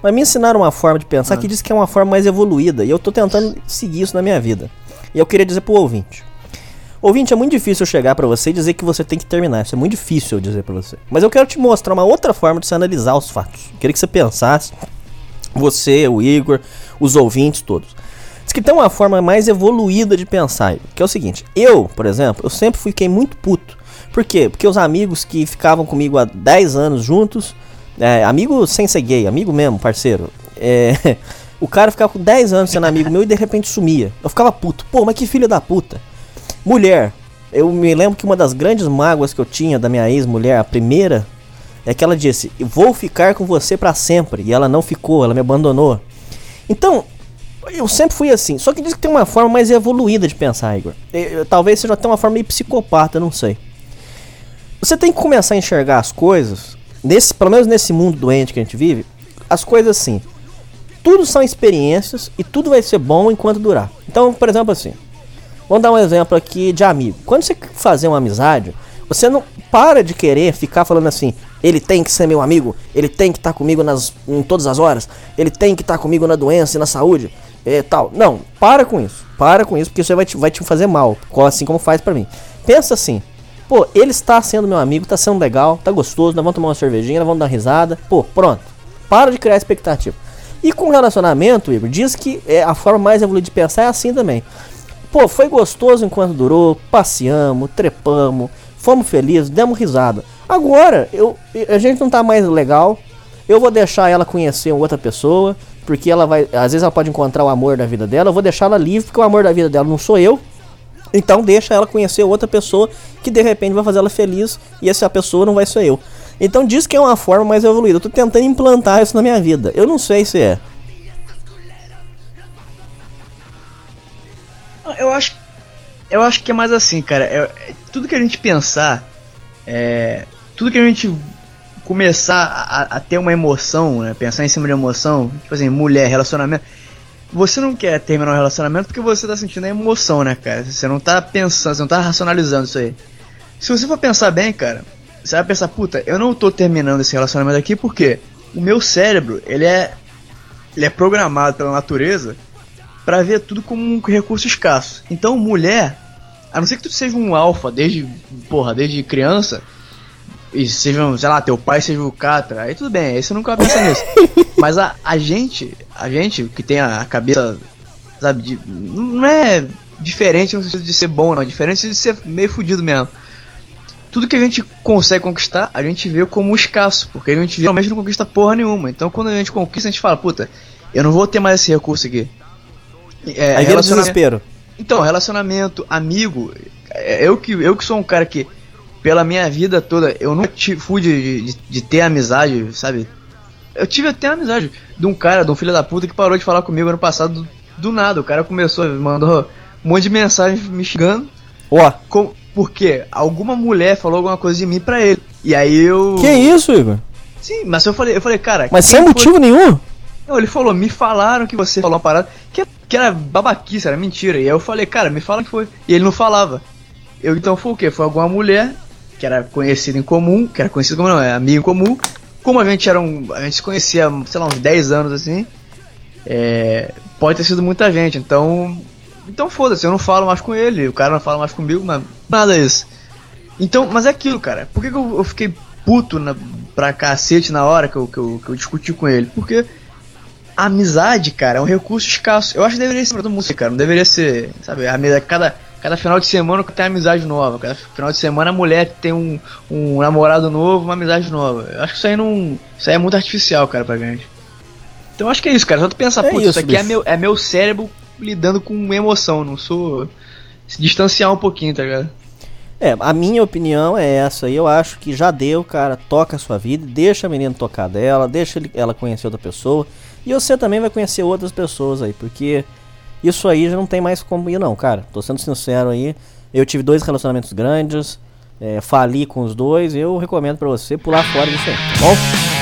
Mas me ensinaram uma forma de pensar que diz que é uma forma mais evoluída. E eu tô tentando seguir isso na minha vida. E eu queria dizer pro ouvinte. Ouvinte, é muito difícil eu chegar pra você e dizer que você tem que terminar. Isso é muito difícil eu dizer pra você. Mas eu quero te mostrar uma outra forma de você analisar os fatos. Eu queria que você pensasse. Você, o Igor, os ouvintes todos. Que tem uma forma mais evoluída de pensar, que é o seguinte. Eu, por exemplo, eu sempre fiquei muito puto. Por quê? Porque os amigos que ficavam comigo há 10 anos juntos, é, amigo sem ser gay, amigo mesmo, parceiro, é, [laughs] o cara ficava com 10 anos sendo amigo meu e de repente sumia. Eu ficava puto. Pô, mas que filho da puta. Mulher, eu me lembro que uma das grandes mágoas que eu tinha da minha ex-mulher, a primeira, é que ela disse: "Vou ficar com você pra sempre", e ela não ficou, ela me abandonou. Então, eu sempre fui assim. Só que diz que tem uma forma mais evoluída de pensar, Igor. Talvez seja até uma forma meio psicopata, não sei. Você tem que começar a enxergar as coisas, nesse, pelo menos nesse mundo doente que a gente vive, as coisas assim. Tudo são experiências e tudo vai ser bom enquanto durar. Então, por exemplo, assim, Vamos dar um exemplo aqui de amigo. Quando você fazer uma amizade, você não para de querer ficar falando assim: ele tem que ser meu amigo, ele tem que estar comigo nas, em todas as horas, ele tem que estar comigo na doença e na saúde, e tal. Não, para com isso. Para com isso, porque isso vai te, vai te fazer mal, assim como faz pra mim. Pensa assim: pô, ele está sendo meu amigo, tá sendo legal, tá gostoso, nós vamos tomar uma cervejinha, nós vamos dar uma risada. Pô, pronto. Para de criar expectativa. E com relacionamento, Igor, diz que é, a forma mais evoluída de pensar é assim também. Pô, foi gostoso enquanto durou, passeamos, trepamos, fomos felizes, demos risada. Agora, eu, a gente não tá mais legal, eu vou deixar ela conhecer outra pessoa, porque ela vai, às vezes ela pode encontrar o amor da vida dela, eu vou deixar ela livre, porque o amor da vida dela não sou eu. Então deixa ela conhecer outra pessoa que de repente vai fazer ela feliz e essa pessoa não vai ser eu. Então diz que é uma forma mais evoluída. Eu tô tentando implantar isso na minha vida. Eu não sei se é. Eu acho, eu acho que é mais assim, cara. É- tudo que a gente pensar, é, tudo que a gente começar a, a ter uma emoção, né, pensar em cima de emoção, tipo assim, mulher, relacionamento. Você não quer terminar um relacionamento porque você tá sentindo a emoção, né, cara? Você não tá pensando, você não tá racionalizando isso aí. Se você for pensar bem, cara, você vai pensar, puta, eu não tô terminando esse relacionamento aqui porque o meu cérebro, ele é ele é programado pela natureza pra ver tudo como um recurso escasso. Então, mulher, a não ser que tu seja um alfa desde, porra, desde criança, e seja, sei lá, teu pai seja o Catra, aí tudo bem, aí você nunca vai pensar nisso. [laughs] Mas a, a gente, a gente que tem a cabeça, sabe, de, não é diferente no sentido de ser bom, não, é diferente de ser meio fudido mesmo. Tudo que a gente consegue conquistar, a gente vê como escasso, porque a gente realmente não conquista porra nenhuma. Então quando a gente conquista, a gente fala, puta, eu não vou ter mais esse recurso aqui. É, Aí vira relaciona- desespero. então, relacionamento, amigo, é, eu que, eu que sou um cara que, pela minha vida toda, eu nunca fui de, de, de ter amizade, sabe? Eu tive até amizade de um cara, de um filho da puta que parou de falar comigo ano passado do, do nada. O cara começou, mandou um monte de mensagem me xingando. Ó, Com, porque alguma mulher falou alguma coisa de mim pra ele. E aí eu. que isso, Igor? Sim, mas eu falei, eu falei, cara. Mas sem foi- motivo nenhum? não, ele falou, me falaram que você falou uma parada que, que era babaquice, era mentira. E aí eu falei, cara, me fala que foi. E ele não falava. Eu então foi o quê? Foi alguma mulher que era conhecida em comum, que era conhecida como não, é amigo comum. Como a gente era um. A gente se conhecia, sei lá, uns 10 anos assim. É, pode ter sido muita gente, então. Então foda-se, eu não falo mais com ele, o cara não fala mais comigo, mas nada isso. Então, mas é aquilo, cara. Por que, que eu, eu fiquei puto na, pra cacete na hora que eu, que, eu, que eu discuti com ele? Porque a amizade, cara, é um recurso escasso. Eu acho que deveria ser pra todo mundo, cara. Não deveria ser, sabe, a amizade, cada, cada final de semana tem amizade nova. Cada final de semana a mulher tem um, um namorado novo, uma amizade nova. Eu acho que isso aí não. Isso aí é muito artificial, cara, pra gente. Então eu acho que é isso, cara. Só tu pensar, É putz, isso, isso aqui é meu, é meu cérebro lidando com emoção. Não sou. Se distanciar um pouquinho, tá ligado? É, a minha opinião é essa. Eu acho que já deu, cara. Toca a sua vida, deixa a menina tocar dela, deixa ele- ela conhecer outra pessoa. E você também vai conhecer outras pessoas aí, porque isso aí já não tem mais como ir, não, cara. Tô sendo sincero aí. Eu tive dois relacionamentos grandes, é, fali com os dois. Eu recomendo pra você pular fora disso aí, tá bom?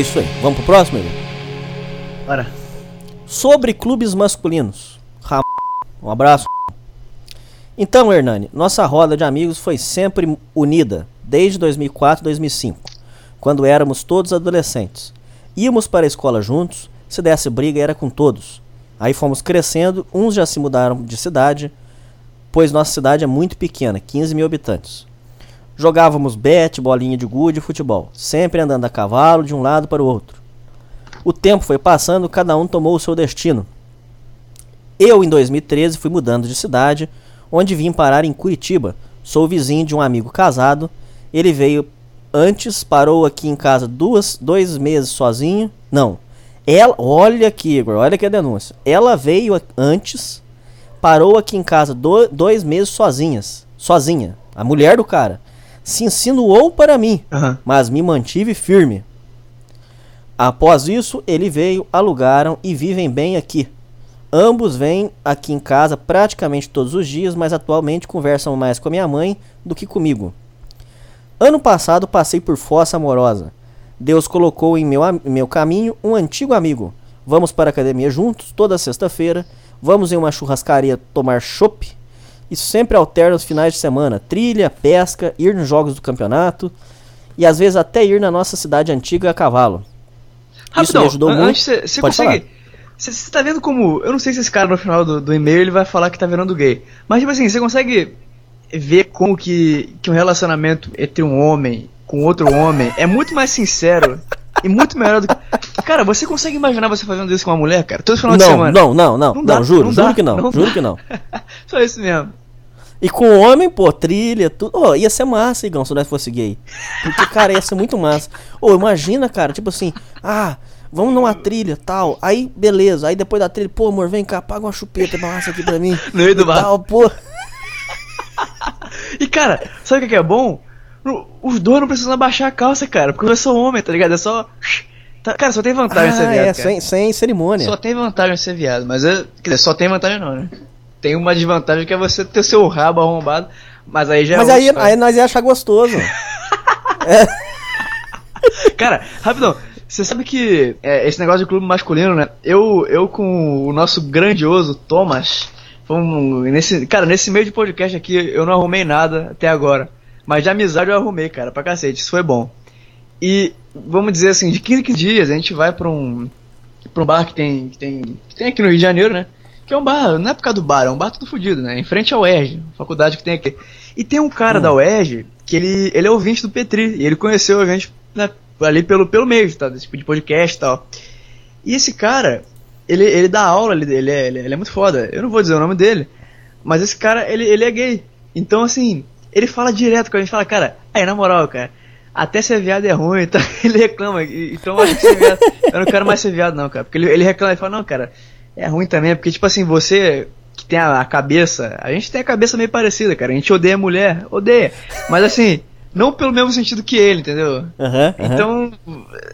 É isso aí. Vamos pro próximo, Igor? Bora. Sobre clubes masculinos. Ram... Um abraço. Então, Hernani, nossa roda de amigos foi sempre unida, desde 2004 e 2005, quando éramos todos adolescentes. Íamos para a escola juntos, se desse briga era com todos. Aí fomos crescendo, uns já se mudaram de cidade, pois nossa cidade é muito pequena, 15 mil habitantes. Jogávamos bete, bolinha de gude e futebol, sempre andando a cavalo de um lado para o outro. O tempo foi passando, cada um tomou o seu destino. Eu, em 2013, fui mudando de cidade, onde vim parar em Curitiba. Sou vizinho de um amigo casado. Ele veio antes, parou aqui em casa duas, dois meses sozinho. Não. Ela, olha aqui, Igor, olha aqui a denúncia. Ela veio antes, parou aqui em casa do- dois meses sozinhas. Sozinha. A mulher do cara. Se insinuou para mim, Aham. mas me mantive firme. Após isso, ele veio, alugaram e vivem bem aqui. Ambos vêm aqui em casa praticamente todos os dias, mas atualmente conversam mais com a minha mãe do que comigo. Ano passado passei por fossa amorosa. Deus colocou em meu, meu caminho um antigo amigo. Vamos para a academia juntos toda sexta-feira. Vamos em uma churrascaria tomar chopp. Isso sempre alterna os finais de semana. Trilha, pesca, ir nos jogos do campeonato. E às vezes até ir na nossa cidade antiga a cavalo. Isso me ajudou muito. Você- consegue. Você tá vendo como. Eu não sei se esse cara no final do, do e-mail ele vai falar que tá virando gay. Mas, tipo assim, você consegue ver como que, que um relacionamento entre um homem com outro homem é muito mais sincero e muito melhor do que. [laughs] Cara, você consegue imaginar você fazendo isso com uma mulher, cara? Todo final de Não, semana. não, não, não, Não não, dá, juro, não juro dá, que não, não juro que não. [laughs] Só isso mesmo. E com o homem, pô, trilha, tudo. Ô, ia ser massa, Igão, se nós fosse gay. Porque, cara, ia ser muito massa. Ô, imagina, cara, tipo assim, ah, vamos numa trilha tal. Aí, beleza. Aí depois da trilha, pô, amor, vem cá, paga uma chupeta massa aqui pra mim. No meio do E bar. Tal, pô. E cara, sabe o que que é bom? Os dois não precisam abaixar a calça, cara, porque eu sou homem, tá ligado? É só. Tá- Cara, só tem vantagem ser Ah, viado. é, cara. sem, sem cerimônia. Só tem vantagem ser viado, mas é. Quer dizer, só tem vantagem não, né? Tem uma desvantagem que é você ter seu rabo arrombado, mas aí já é Mas outra aí, história. aí nós ia achar gostoso. [laughs] Cara, rapidão, você sabe que é, esse negócio de clube masculino, né? Eu, eu com o nosso grandioso Thomas, fomos nesse, cara, nesse meio de podcast aqui eu não arrumei nada até agora. Mas de amizade eu arrumei, cara, pra cacete, isso foi bom. E vamos dizer assim, de 15 em 15 dias a gente vai pra um, pra um bar que tem, que tem, que tem aqui no Rio de Janeiro, né? Que é um bar, não é por causa do bar, é um bar tudo fodido, né? Em frente ao UERJ, faculdade que tem aqui. E tem um cara da UERJ que ele, ele é ouvinte do Petri, e ele conheceu a gente né, ali pelo, pelo meio, tá? Desse tipo de podcast e tal. E esse cara, ele, ele dá aula, ele, ele, é, ele, é- ele é muito foda. Eu não vou dizer o nome dele, mas esse cara, ele, ele é gay. Então, assim, ele fala direto com a gente, fala, cara, aí, na moral, cara, até ser viado é ruim, [laughs] então ele reclama. Então eu acho que ser viado, eu não quero mais ser viado, não, cara. Porque ele, ele reclama e fala, não, cara, é ruim também, porque, tipo assim, você que tem a, a cabeça, a gente tem a cabeça meio parecida, cara. A gente odeia mulher, odeia. Mas assim, não pelo mesmo sentido que ele, entendeu? Aham, aham. Então,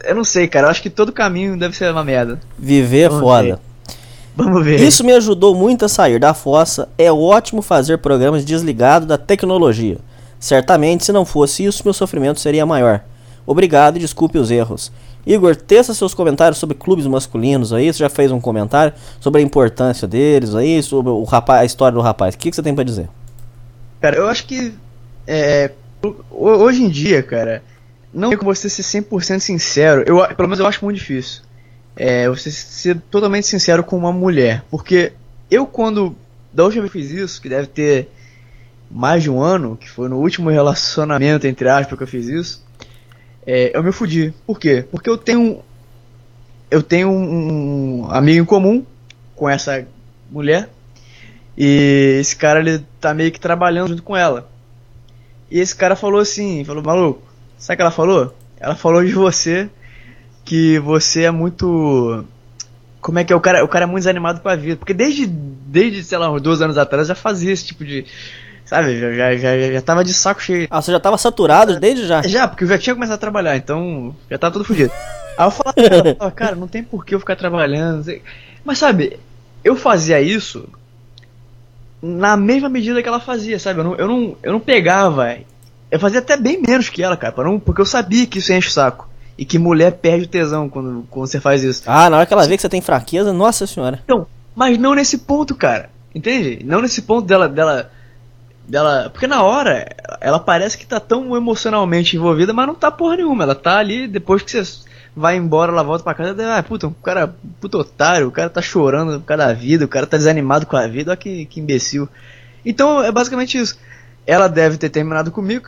eu não sei, cara. Eu acho que todo caminho deve ser uma merda. Viver é foda. ver. Vamos ver. Isso me ajudou muito a sair da fossa. É ótimo fazer programas desligados da tecnologia. Certamente, se não fosse isso, meu sofrimento seria maior. Obrigado e desculpe os erros. Igor, teça seus comentários sobre clubes masculinos aí. Você já fez um comentário sobre a importância deles aí, sobre o rapaz, a história do rapaz. O que, que você tem pra dizer? Cara, eu acho que. É, ho- hoje em dia, cara, não tem como você ser 100% sincero. Eu, pelo menos eu acho muito difícil. É, você ser totalmente sincero com uma mulher. Porque eu, quando. Da última vez que fiz isso, que deve ter mais de um ano, que foi no último relacionamento, entre aspas, que eu fiz isso. É, eu me fudi. Por quê? Porque eu tenho. Eu tenho um, amigo em comum com essa mulher. E esse cara ele tá meio que trabalhando junto com ela. E esse cara falou assim, falou, maluco, sabe o que ela falou? Ela falou de você que você é muito. Como é que é? O cara, o cara é muito desanimado com a vida. Porque desde, desde sei lá, uns dois anos atrás já fazia esse tipo de. Sabe, já, já, já, já tava de saco cheio. Ah, você já tava saturado desde já. Já, porque eu já tinha começado a trabalhar, então já tava tudo fodido. Aí eu falava pra ela, falava, cara, não tem por que eu ficar trabalhando. Mas sabe, eu fazia isso na mesma medida que ela fazia, sabe? Eu não, eu não, eu não pegava. Eu fazia até bem menos que ela, cara, não, porque eu sabia que isso enche o saco. E que mulher perde o tesão quando, quando você faz isso. Ah, na hora que ela vê que você tem fraqueza, nossa senhora. Então, mas não nesse ponto, cara. Entende? Não nesse ponto dela. dela dela porque na hora ela parece que tá tão emocionalmente envolvida mas não tá porra nenhuma. Ela tá ali depois que você vai embora ela volta pra casa ah, puta, o cara puta otário o cara tá chorando por causa da vida o cara tá desanimado com a vida olha que, que imbecil. Então é basicamente isso. Ela deve ter terminado comigo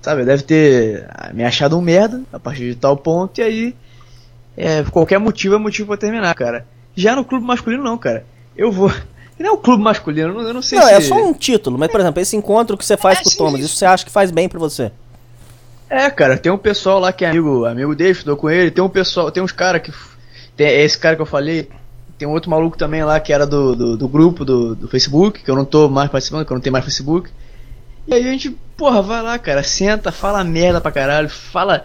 sabe deve ter me achado um merda a partir de tal ponto e aí é, qualquer motivo é motivo pra terminar cara. Já no clube masculino não cara. Eu vou não é o clube masculino, eu não, eu não sei Não, se. é só um título, mas por exemplo, esse encontro que você faz É, com o Thomas, isso. isso você acha que faz bem pra você? É, cara, tem um pessoal lá que é amigo, amigo dele, estudou com ele, tem um pessoal, tem uns caras que. Tem esse cara que eu falei, tem um outro maluco também lá que era do, do, do grupo do, do Facebook, que eu não tô mais participando, que eu não tenho mais Facebook. E aí a gente, porra, vai lá, cara, senta, fala merda pra caralho, fala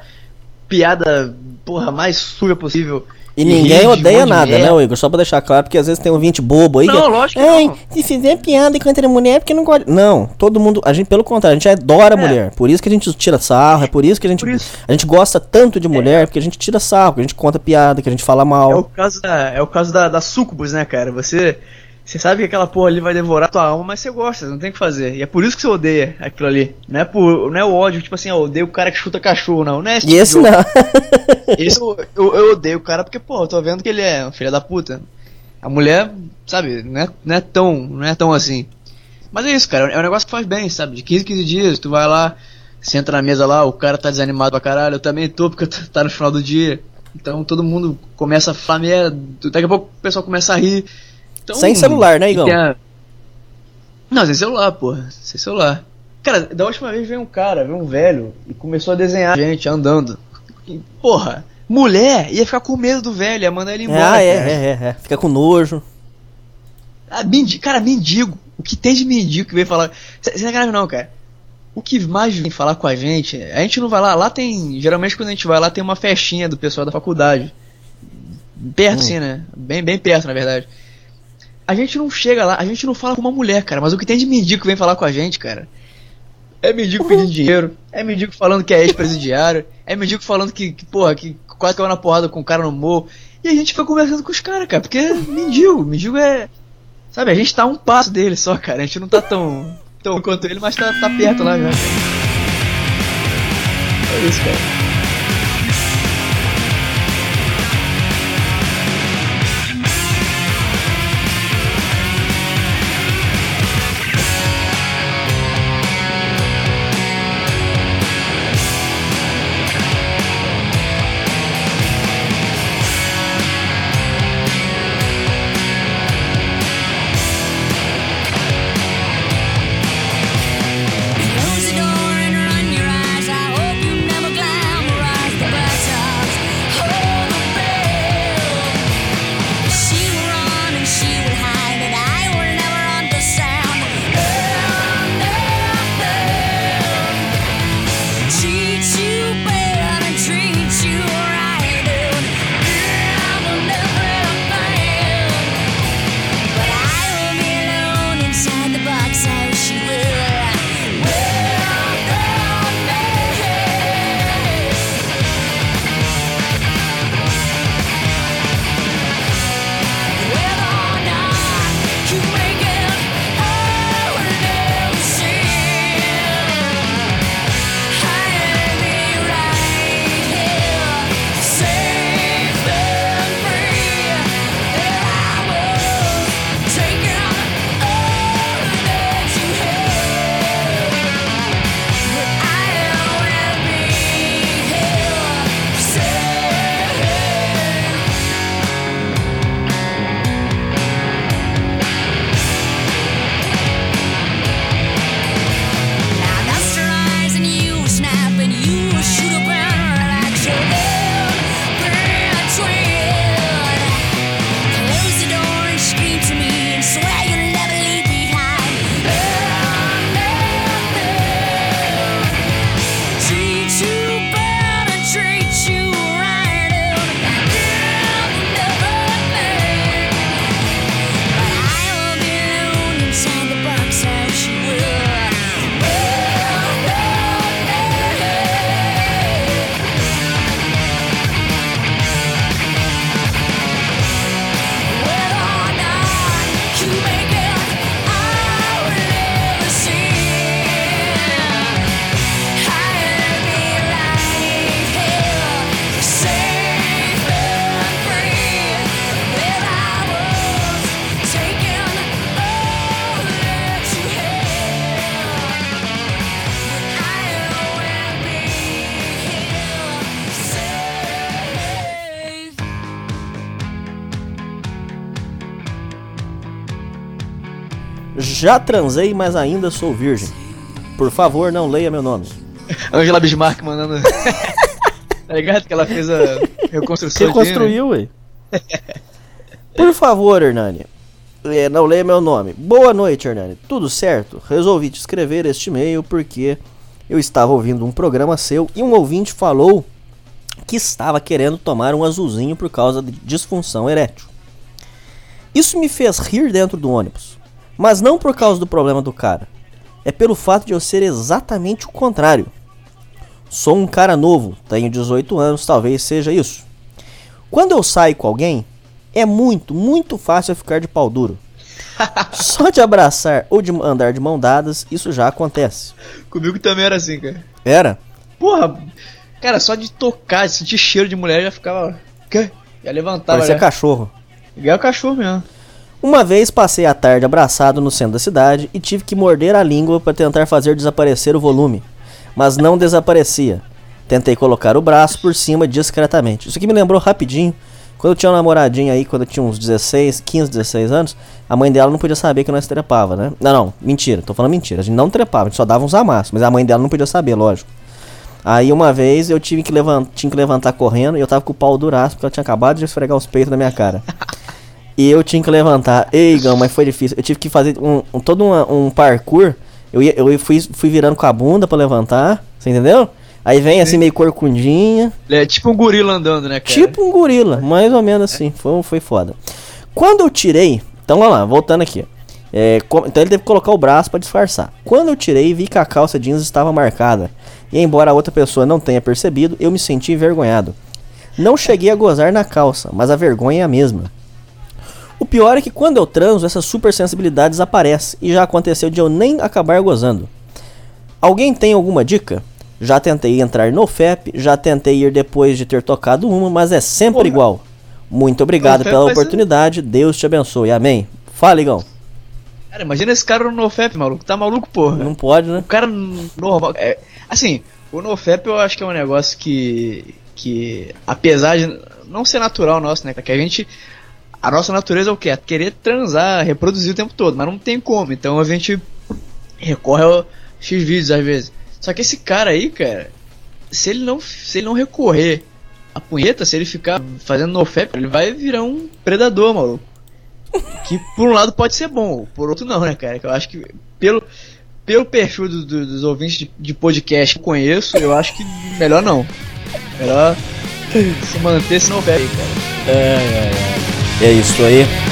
piada, porra, mais suja possível. E ri ninguém de odeia nada, né, Igor? Só pra deixar claro, porque às vezes tem um ouvinte bobo aí. Não, que, lógico que Ai, não. se fizer piada contra a mulher é porque não gosta. Não, todo mundo. A gente, pelo contrário, a gente adora a É. mulher. Por isso que a gente tira sarro, é por isso que a gente. A gente gosta tanto de mulher, porque a gente tira sarro, que a gente conta piada, que a gente fala É o mal. caso da, é o caso da, da sucubus, né, cara? Você, você sabe que aquela porra ali vai devorar tua alma, mas você gosta, não tem o que fazer. E é por isso que você odeia aquilo ali. Não é, por, não é o ódio, tipo assim, ó, eu odeio o cara que chuta cachorro, não. Não é esse ódio. não. [laughs] Esse eu, eu, eu odeio o cara porque, pô, eu tô vendo que ele é um filho da puta. A mulher, sabe, não é, não é tão, não é tão assim. Mas é isso, cara, é um negócio que faz bem, sabe? De 15 15 dias, tu vai lá, senta na mesa lá, o cara tá desanimado pra caralho, eu também tô, porque tá no final do dia. Então todo mundo começa a falar merda, daqui a pouco o pessoal começa a rir. Então, Sem celular, né, Igão? a- Não, sem celular, porra, sem celular. Cara, da última vez veio um cara, veio um velho, e começou a desenhar a gente andando. Porra, mulher ia ficar com medo do velho, ia mandar ele embora. ah, é, é, é, é. Fica com nojo. Ah, mendi- cara, mendigo. O que tem de mendigo que vem falar. Sem sacanagem não, cara. O que mais vem falar com a gente, a gente não vai lá. Lá tem. Geralmente quando a gente vai lá tem uma festinha do pessoal da faculdade. Perto, sim, né? Bem, bem perto, na verdade. A gente não chega lá, a gente não fala com uma mulher, cara. Mas o que tem de mendigo que vem falar com a gente, cara? É mendigo pedindo dinheiro, é mendigo falando que é ex-presidiário, é mendigo falando que, que, porra, que quase caiu na porrada com o cara no morro. E a gente fica conversando com os caras, cara, porque é mendigo, mendigo é. Sabe, a gente tá a um passo dele só, cara. A gente não tá tão. tão quanto ele, mas tá, tá perto lá já. É isso, cara. Já transei, mas ainda sou virgem. Por favor, não leia meu nome. Angela Bismarck mandando. [laughs] tá ligado? Que ela fez a reconstrução. Reconstruiu, ué. Por favor, Hernani. É, não leia meu nome. Boa noite, Hernani. Tudo certo? Resolvi te escrever este e-mail porque eu estava ouvindo um programa seu e um ouvinte falou que estava querendo tomar um azulzinho por causa de disfunção erétil. Isso me fez rir dentro do ônibus, mas não por causa do problema do cara. É pelo fato de eu ser exatamente o contrário. Sou um cara novo, tenho 18 anos, talvez seja isso. Quando eu saio com alguém, é muito, muito fácil eu ficar de pau duro. [laughs] Só de abraçar ou de andar de mão dadas, isso já acontece. Comigo também era assim, cara. Era? Porra, cara, só de tocar, de sentir cheiro de mulher já ficava. Quê? Já levantava. Parecia Já. cachorro. Igual cachorro mesmo. Uma vez passei a tarde abraçado no centro da cidade e tive que morder a língua para tentar fazer desaparecer o volume, mas não desaparecia. Tentei colocar o braço por cima discretamente. Isso aqui me lembrou rapidinho. Quando eu tinha uma namoradinha aí, quando eu tinha uns 16, 15, 16 anos, a mãe dela não podia saber que nós trepava, né? Não, não, mentira, tô falando mentira. A gente não trepava, a gente só dava uns amassos, mas a mãe dela não podia saber, lógico. Aí uma vez eu tive que levantar, tinha que levantar correndo e eu tava com o pau duraço porque ela tinha acabado de esfregar os peitos na minha cara. [laughs] E eu tinha que levantar. Ei, Gão, mas foi difícil. Eu tive que fazer um, um- todo uma- um parkour. Eu, ia, eu fui, fui virando com a bunda pra levantar. Você entendeu? Aí vem assim meio corcundinha. É tipo um gorila andando, né, cara? Tipo um gorila. Mais ou menos assim. Foi, foi foda. Quando eu tirei. Então vamos lá, voltando aqui. É, co- então ele teve que colocar o braço pra disfarçar. Quando eu tirei, vi que a calça jeans estava marcada. E embora a outra pessoa não tenha percebido, eu me senti envergonhado. Não cheguei a gozar na calça, mas a vergonha é a mesma. O pior é que quando eu transo, essa super sensibilidade desaparece e já aconteceu de eu nem acabar gozando. Alguém tem alguma dica? Já tentei entrar no FEP, já tentei ir depois de ter tocado uma, mas é sempre Porra. igual. Muito obrigado pela vai ser- oportunidade, Deus te abençoe, amém. Fala, Igão. Cara, imagina esse cara no NoFap, maluco. Tá maluco, porra. Não pode, né? O cara normal. É, assim, o NoFap eu acho que é um negócio que. que. apesar de não ser natural nosso, né? Que a gente. A nossa natureza é o quê? É querer transar, reproduzir o tempo todo, mas não tem como. Então a gente recorre ao X vídeos às vezes. Só que esse cara aí, cara, se ele não, se ele não recorrer à punheta, se ele ficar fazendo NoFap, ele vai virar um predador, maluco. Que por um lado pode ser bom, por outro não, né, cara? Que eu acho que pelo, pelo perfil do- do- dos ouvintes de, de podcast que eu conheço, eu acho que melhor não. Melhor se manter esse não velho, cara. É isso aí. Hear you light again,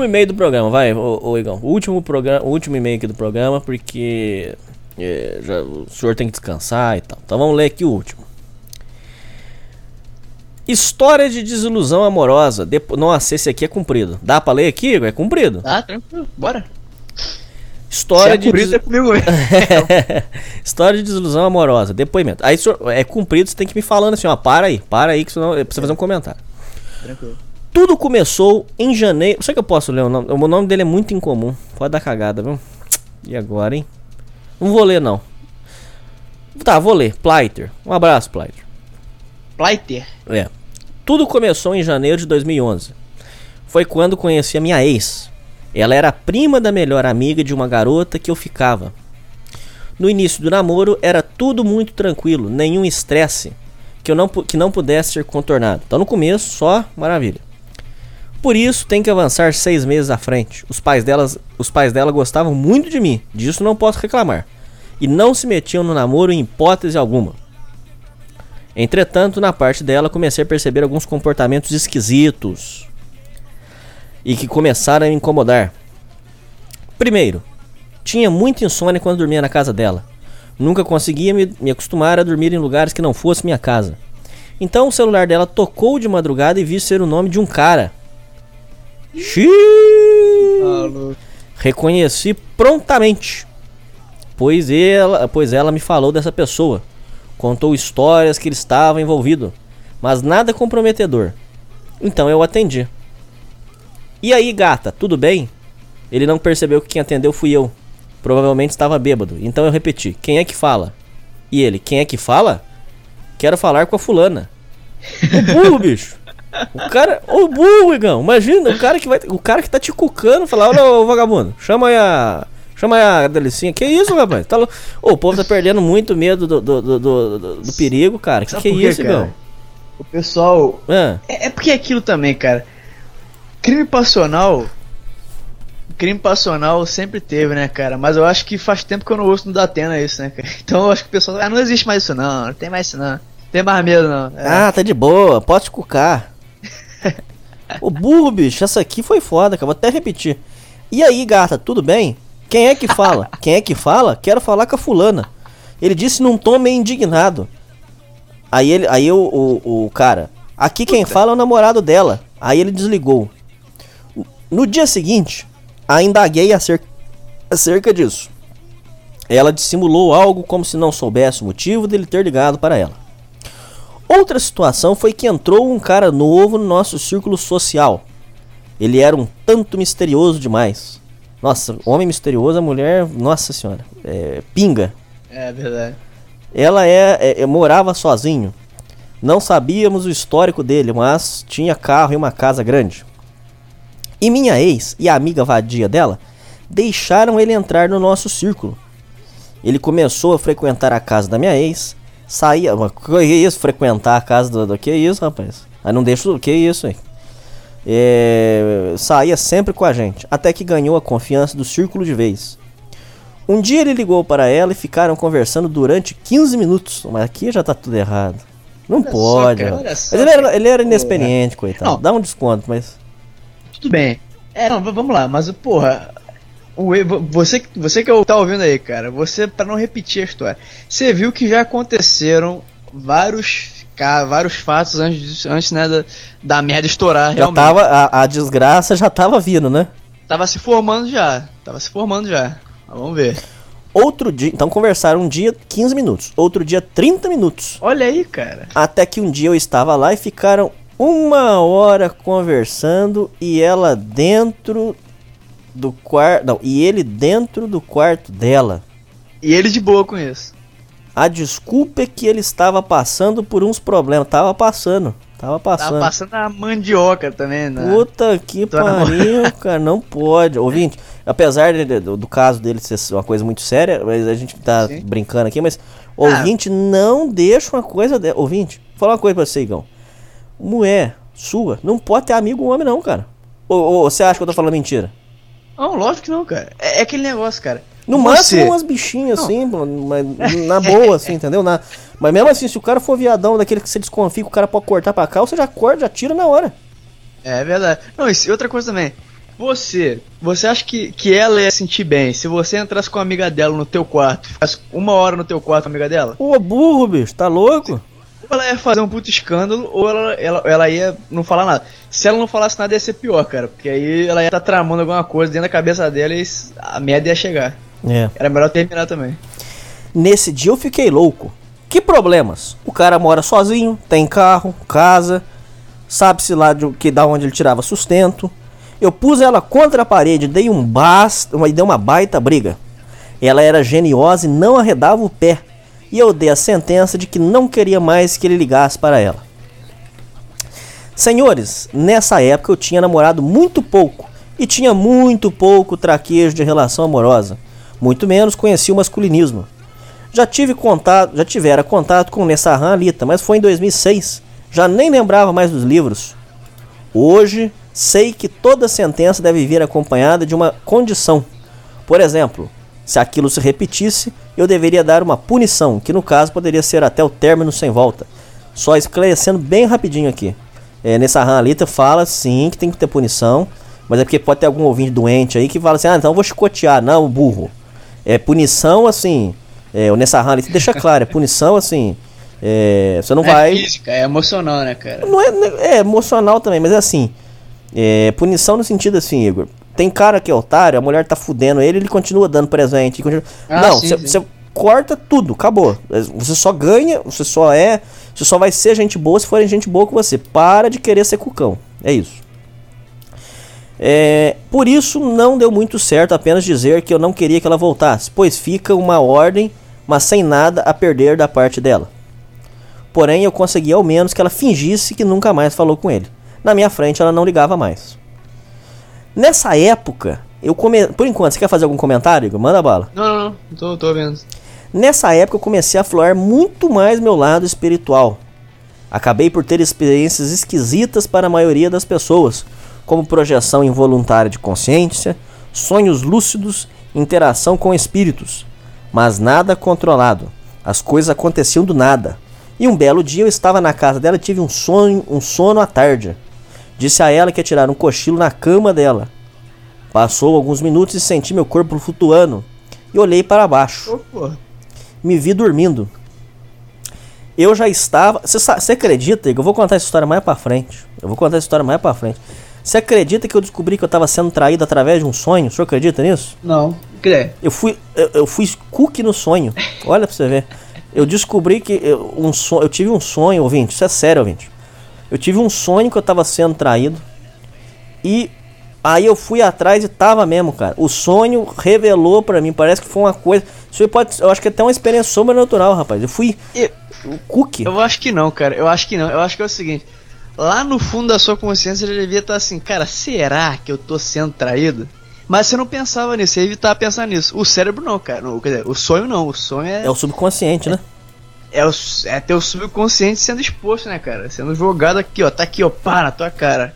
último e-mail do programa, vai, ô, ô Igão. O último, programa, o último e-mail aqui do programa, porque é, já, o senhor tem que descansar e tal. Então vamos ler aqui o último. História de desilusão amorosa. Depo... Nossa, esse aqui é comprido. Dá pra ler aqui, Igor? É comprido. Tá, tranquilo, bora. História é de des- é comigo. [laughs] História de desilusão amorosa. Depoimento. Aí senhor, é comprido, você tem que me falando assim, ó. Para aí, para aí, que senão é pra você fazer um comentário. Tranquilo. Tudo começou em janeiro. Será que eu posso ler o nome? O nome dele é muito incomum. Pode dar cagada, viu? E agora, hein? Não vou ler, não. Tá, vou ler. Pleiter. Um abraço, Pleiter. Pleiter. É. Tudo começou em janeiro de 2011. Foi quando conheci a minha ex. Ela era prima da melhor amiga de uma garota que eu ficava. No início do namoro era tudo muito tranquilo, nenhum estresse que, eu não, que não pudesse ser contornado. Então no começo só maravilha. Por isso tem que avançar seis meses à frente. Os pais, delas, os pais dela gostavam muito de mim, disso não posso reclamar. E não se metiam no namoro em hipótese alguma. Entretanto, na parte dela, comecei a perceber alguns comportamentos esquisitos e que começaram a me incomodar. Primeiro, tinha muita insônia quando dormia na casa dela. Nunca conseguia me, me acostumar a dormir em lugares que não fosse minha casa. Então o celular dela tocou de madrugada e vi ser o nome de um cara. Xiii. Reconheci prontamente, pois ela, pois ela me falou dessa pessoa. Contou histórias que ele estava envolvido, mas nada comprometedor. Então eu atendi. E aí, gata, tudo bem? Ele não percebeu que quem atendeu fui eu. Provavelmente estava bêbado. Então eu repeti: Quem é que fala? E ele: Quem é que fala? Quero falar com a fulana. [laughs] O burro, bicho. O cara, o burro, Igão. Imagina, o cara que vai, o cara que tá te cucando, falar: Olha, ô vagabundo, chama aí a Chama aí a delicinha. Que isso, rapaz? Tá Ô, o povo tá perdendo muito medo do, do, do, do- do- perigo, cara. Que que é isso, cara? Igão? O pessoal. Ah, É, é porque é aquilo também, cara. Crime passional. Crime passional sempre teve, né, cara? Mas eu acho que faz tempo que eu não ouço no Datena isso, né, cara? [laughs] Então eu acho que o pessoal. Ah, não existe mais isso, não. Não tem mais isso, não. Não tem mais medo, não. É. Ah, tá de boa, pode te cucar. [laughs] Ô burro, bicho, essa aqui foi foda, cara. Vou até repetir. E aí, gata, tudo bem? Quem é que fala? [laughs] Quem é que fala? Quero falar com a fulana. Ele disse num tom meio indignado. Aí ele, aí o, o, o cara, aqui quem fala é o namorado dela. Aí ele desligou. No dia seguinte, ainda indaguei acerca, acerca disso. Ela dissimulou algo como se não soubesse o motivo dele ter ligado para ela. Outra situação foi que entrou um cara novo no nosso círculo social. Ele era um tanto misterioso demais. Nossa, homem misterioso, a mulher, nossa senhora, é, pinga. É verdade. Ela é, é- é- morava sozinho. Não sabíamos o histórico dele, mas tinha carro e uma casa grande. E minha ex e a amiga vadia dela deixaram ele entrar no nosso círculo. Ele começou a frequentar a casa da minha ex, saía. Mas Que isso, frequentar a casa do. do que isso, rapaz? Aí não deixa. Que isso, hein? É, saía sempre com a gente, até que ganhou a confiança do círculo de vez. Um dia ele ligou para ela e ficaram conversando durante 15 minutos. Mas aqui já tá tudo errado. Não Olha só, pode. cara, rapaz. olha só, ele era, cara. ele era Porra. inexperiente, coitado. Não. Dá um desconto, mas. Tudo bem. É, não, vamos lá, mas porra. O Você, você que tá ouvindo aí, cara, você, pra não repetir a história, você viu que já aconteceram vários, vários fatos antes, antes né, da, da merda estourar Já realmente. tava, a, a desgraça já tava vindo, né? Tava se formando já. Tava se formando já. Mas vamos ver. Outro dia. Então conversaram um dia 15 minutos. Outro dia 30 minutos. Olha aí, cara. Até que um dia eu estava lá e ficaram uma hora conversando e ela dentro do quarto. Não, e ele dentro do quarto dela. E ele de boa com isso. A desculpa é que ele estava passando por uns problemas. Tava passando. Tava passando. Tava passando a mandioca também, né? Puta que pariu, cara, não [laughs] pode. Ouvinte, apesar de- do, do caso dele ser uma coisa muito séria, mas a gente tá Sim. brincando aqui, mas ouvinte, não deixa uma coisa de... Ouvinte, vou falar uma coisa pra você, Igão. Mulher sua não pode ter amigo homem, não, cara. Ou, ou você acha que eu tô falando mentira? Não, lógico que não, cara. É, é aquele negócio, cara. No Você- máximo umas bichinhas assim, pô, mas [laughs] na boa, assim, entendeu? Na, mas mesmo assim, se o cara for viadão daquele que você desconfia que o cara pode cortar pra cá, você já corta, já tira na hora. É verdade. Não, e outra coisa também. Você, você acha que, que ela ia sentir bem se você entrasse com a amiga dela no teu quarto, ficasse uma hora no teu quarto com a amiga dela? Ô, burro, bicho, tá louco? Ela ia fazer um puto escândalo, ou ela, ela, ela ia não falar nada. Se ela não falasse nada, ia ser pior, cara. Porque aí ela ia estar tramando alguma coisa dentro da cabeça dela e a merda ia chegar. É. Era melhor terminar também. Nesse dia eu fiquei louco. Que problemas? O cara mora sozinho, tem carro, casa, sabe-se lá de, que da onde ele tirava sustento. Eu pus ela contra a parede, dei um basta, uma, dei uma baita briga. Ela era geniosa e não arredava o pé. E eu dei a sentença de que não queria mais que ele ligasse para ela. Senhores, nessa época eu tinha namorado muito pouco e tinha muito pouco traquejo de relação amorosa. Muito menos conhecia o masculinismo. Já tive contato, já tivera contato com Nessahan Alita, mas foi em 2006. Já nem lembrava mais dos livros. Hoje sei que toda sentença deve vir acompanhada de uma condição. Por exemplo, se aquilo se repetisse, eu deveria dar uma punição, que no caso poderia ser até o término sem volta. Só esclarecendo bem rapidinho aqui. É, nessa Alita fala sim que tem que ter punição, mas é porque pode ter algum ouvinte doente aí que fala assim: ah, então eu vou chicotear. Não, burro. É punição assim. É, Nessa Alita deixa claro: é punição assim. É, você não Não vai. é física, é emocional, né, cara? Não é, é emocional também, mas é assim. É, punição no sentido assim, Igor. Tem cara que é otário, a mulher tá fudendo ele, ele continua dando presente. continua- Ah, não, você corta tudo, acabou. Você só ganha, você só é. Você só vai ser gente boa se forem gente boa com você. Para de querer ser cucão. É isso. É, por isso não deu muito certo apenas dizer que eu não queria que ela voltasse, pois fica uma ordem, mas sem nada a perder da parte dela. Porém, eu consegui ao menos que ela fingisse que nunca mais falou com ele. Na minha frente, ela não ligava mais. Nessa época, eu come... Por enquanto, você quer fazer algum comentário, Igor? Manda bala. Não, não, não, tô, tô vendo. Nessa época, eu comecei a aflorar muito mais meu lado espiritual. Acabei por ter experiências esquisitas para a maioria das pessoas, como projeção involuntária de consciência, sonhos lúcidos, interação com espíritos. Mas nada controlado. As coisas aconteciam do nada. E um belo dia eu estava na casa dela e tive um sonho, um sono à tarde. Disse a ela que ia tirar um cochilo na cama dela. Passou alguns minutos e senti meu corpo flutuando. E olhei para baixo porra. me vi dormindo. Eu já estava. Você acredita, Igor? Eu vou contar essa história mais pra frente. Eu vou contar essa história mais pra frente. Você acredita que eu descobri que eu estava sendo traído através de um sonho? O senhor acredita nisso? Não. Crê. Eu fui, eu, eu fui cookie no sonho. Olha pra você ver. Eu descobri que eu, um sonho, eu tive um sonho, ouvinte. Isso é sério, ouvinte. Eu tive um sonho que eu estava sendo traído. E aí eu fui atrás e tava mesmo, cara. O sonho revelou pra mim. Parece que foi uma coisa. Isso pode, eu acho que é até uma experiência sobrenatural, rapaz. Eu fui Eu, o cookie. eu acho que não, cara. Eu acho que não. Eu acho que é o seguinte. Lá no fundo da sua consciência ele devia estar assim, cara, será que eu tô sendo traído? Mas você não pensava nisso, você evitava pensar nisso. O cérebro não, cara. Não, quer dizer, o sonho não. O sonho é, É o subconsciente, né? é, o, é teu subconsciente sendo exposto, né, cara? Sendo jogado aqui, ó. Tá aqui, ó, pá, na tua cara.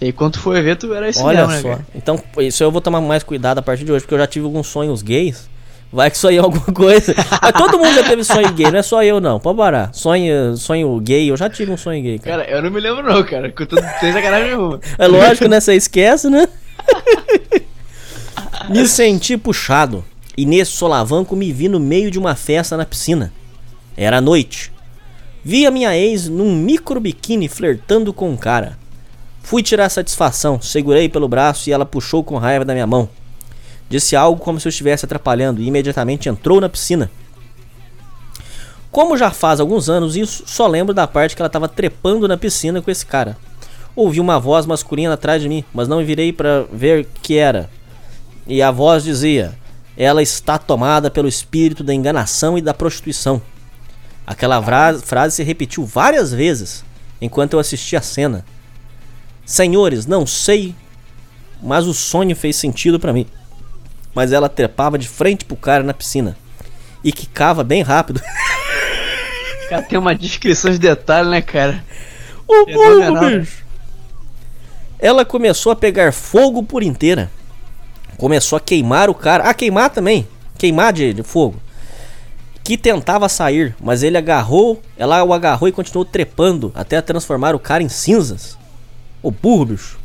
E aí quando foi ver, tu era isso Olha mesmo, né, só. cara? Então, isso eu vou tomar mais cuidado a partir de hoje, porque eu já tive alguns sonhos gays. Vai que sonhei alguma coisa. [laughs] Mas todo mundo já teve sonho gay, não é só eu não. Pode parar. Sonho, sonho gay, eu já tive um sonho gay, cara. Cara, eu não me lembro não, cara. Que eu tô sem sacanagem nenhuma. [laughs] É lógico, né? Você esquece, né? [laughs] me senti puxado. E nesse solavanco me vi no meio de uma festa na piscina. Era noite. Vi a minha ex num micro biquíni flertando com um cara. Fui tirar satisfação, segurei pelo braço e ela puxou com raiva da minha mão. Disse algo como se eu estivesse atrapalhando e imediatamente entrou na piscina. Como já faz alguns anos isso, só lembro da parte que ela estava trepando na piscina com esse cara. Ouvi uma voz masculina atrás de mim, mas não virei para ver que era. E a voz dizia: Ela está tomada pelo espírito da enganação e da prostituição. Aquela frase se repetiu várias vezes enquanto eu assistia a cena. Senhores, não sei, mas o sonho fez sentido para mim. Mas ela trepava de frente pro cara na piscina e quicava bem rápido. [laughs] Cara, tem uma descrição de detalhe, né, cara? Fenomenal, burro, né? bicho. Ela começou a pegar fogo por inteira. Começou a queimar o cara. Ah, queimar também. Queimar de, de fogo. Que tentava sair, mas ele agarrou. Ela o agarrou e continuou trepando até transformar o cara em cinzas. Ô burro, bicho.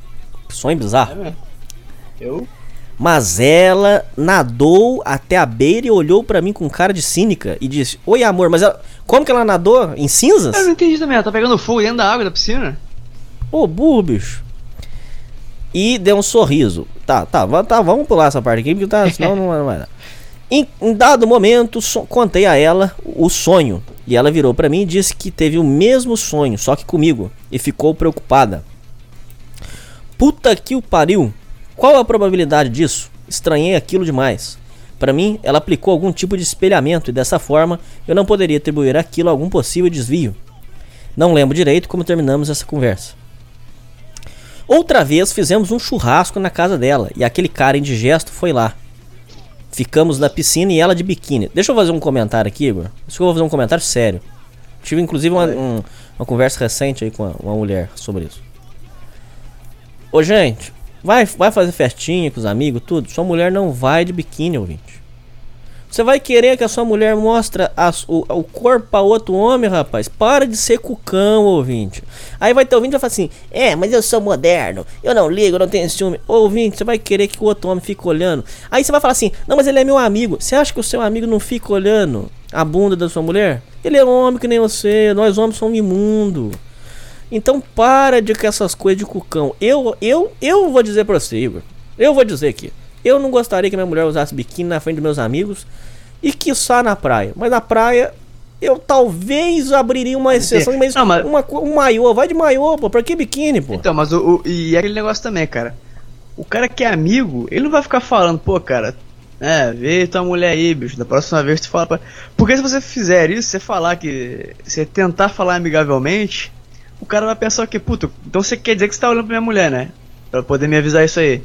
Sonho bizarro. Eu? Mas ela nadou até a beira e olhou pra mim com cara de cínica e disse: Oi, amor, mas ela... como que ela nadou? Em cinzas? Eu não entendi também, ela tá pegando fogo dentro da água da piscina? Ô, burro, bicho. E deu um sorriso. Tá, tá, tá, vamos pular essa parte aqui, porque tá, senão não vai dar. [laughs] Em, em dado momento, so- contei a ela o sonho. E ela virou pra mim e disse que teve o mesmo sonho, só que comigo. E ficou preocupada. Puta que o pariu. Qual a probabilidade disso? Estranhei aquilo demais. Pra mim, ela aplicou algum tipo de espelhamento e dessa forma eu não poderia atribuir aquilo a algum possível desvio. Não lembro direito como terminamos essa conversa. Outra vez fizemos um churrasco na casa dela e aquele cara indigesto foi lá. Ficamos na piscina e ela de biquíni. Deixa eu fazer um comentário aqui, Igor. Deixa eu fazer um comentário sério. Tive inclusive uma, um- uma conversa recente aí com uma, uma mulher sobre isso. Ô gente, vai, vai fazer festinha com os amigos, tudo. Sua mulher não vai de biquíni, ouvinte. Você vai querer que a sua mulher mostre o, o corpo pra outro homem, rapaz? Para de ser cucão, ouvinte. Aí vai ter ouvinte e vai falar assim: É, mas eu sou moderno, eu não ligo, eu não tenho ciúme. Ô, ouvinte, você vai querer que o outro homem fique olhando. Aí você vai falar assim: Não, mas ele é meu amigo. Você acha que o seu amigo não fica olhando a bunda da sua mulher? Ele é homem que nem você, nós homens somos imundos. Então para de com essas coisas de cucão. Eu, eu, eu vou dizer pra você, Igor. Eu vou dizer aqui. Eu não gostaria que minha mulher usasse biquíni na frente dos meus amigos e quiçá na praia. Mas na praia eu talvez abriria uma exceção, mas, Não, mas- uma, um maiô, vai de maiô, pô. Pra que biquíni, pô? Então, mas o, o- E é aquele negócio também, cara. O cara que é amigo, ele não vai ficar falando, pô, cara. É, vê tua mulher aí, bicho. Da próxima vez tu fala pra. Porque se você fizer isso, você falar que. Você tentar falar amigavelmente, o cara vai pensar o quê? Puta, então você quer dizer que você tá olhando pra minha mulher, né? Pra poder me avisar isso aí.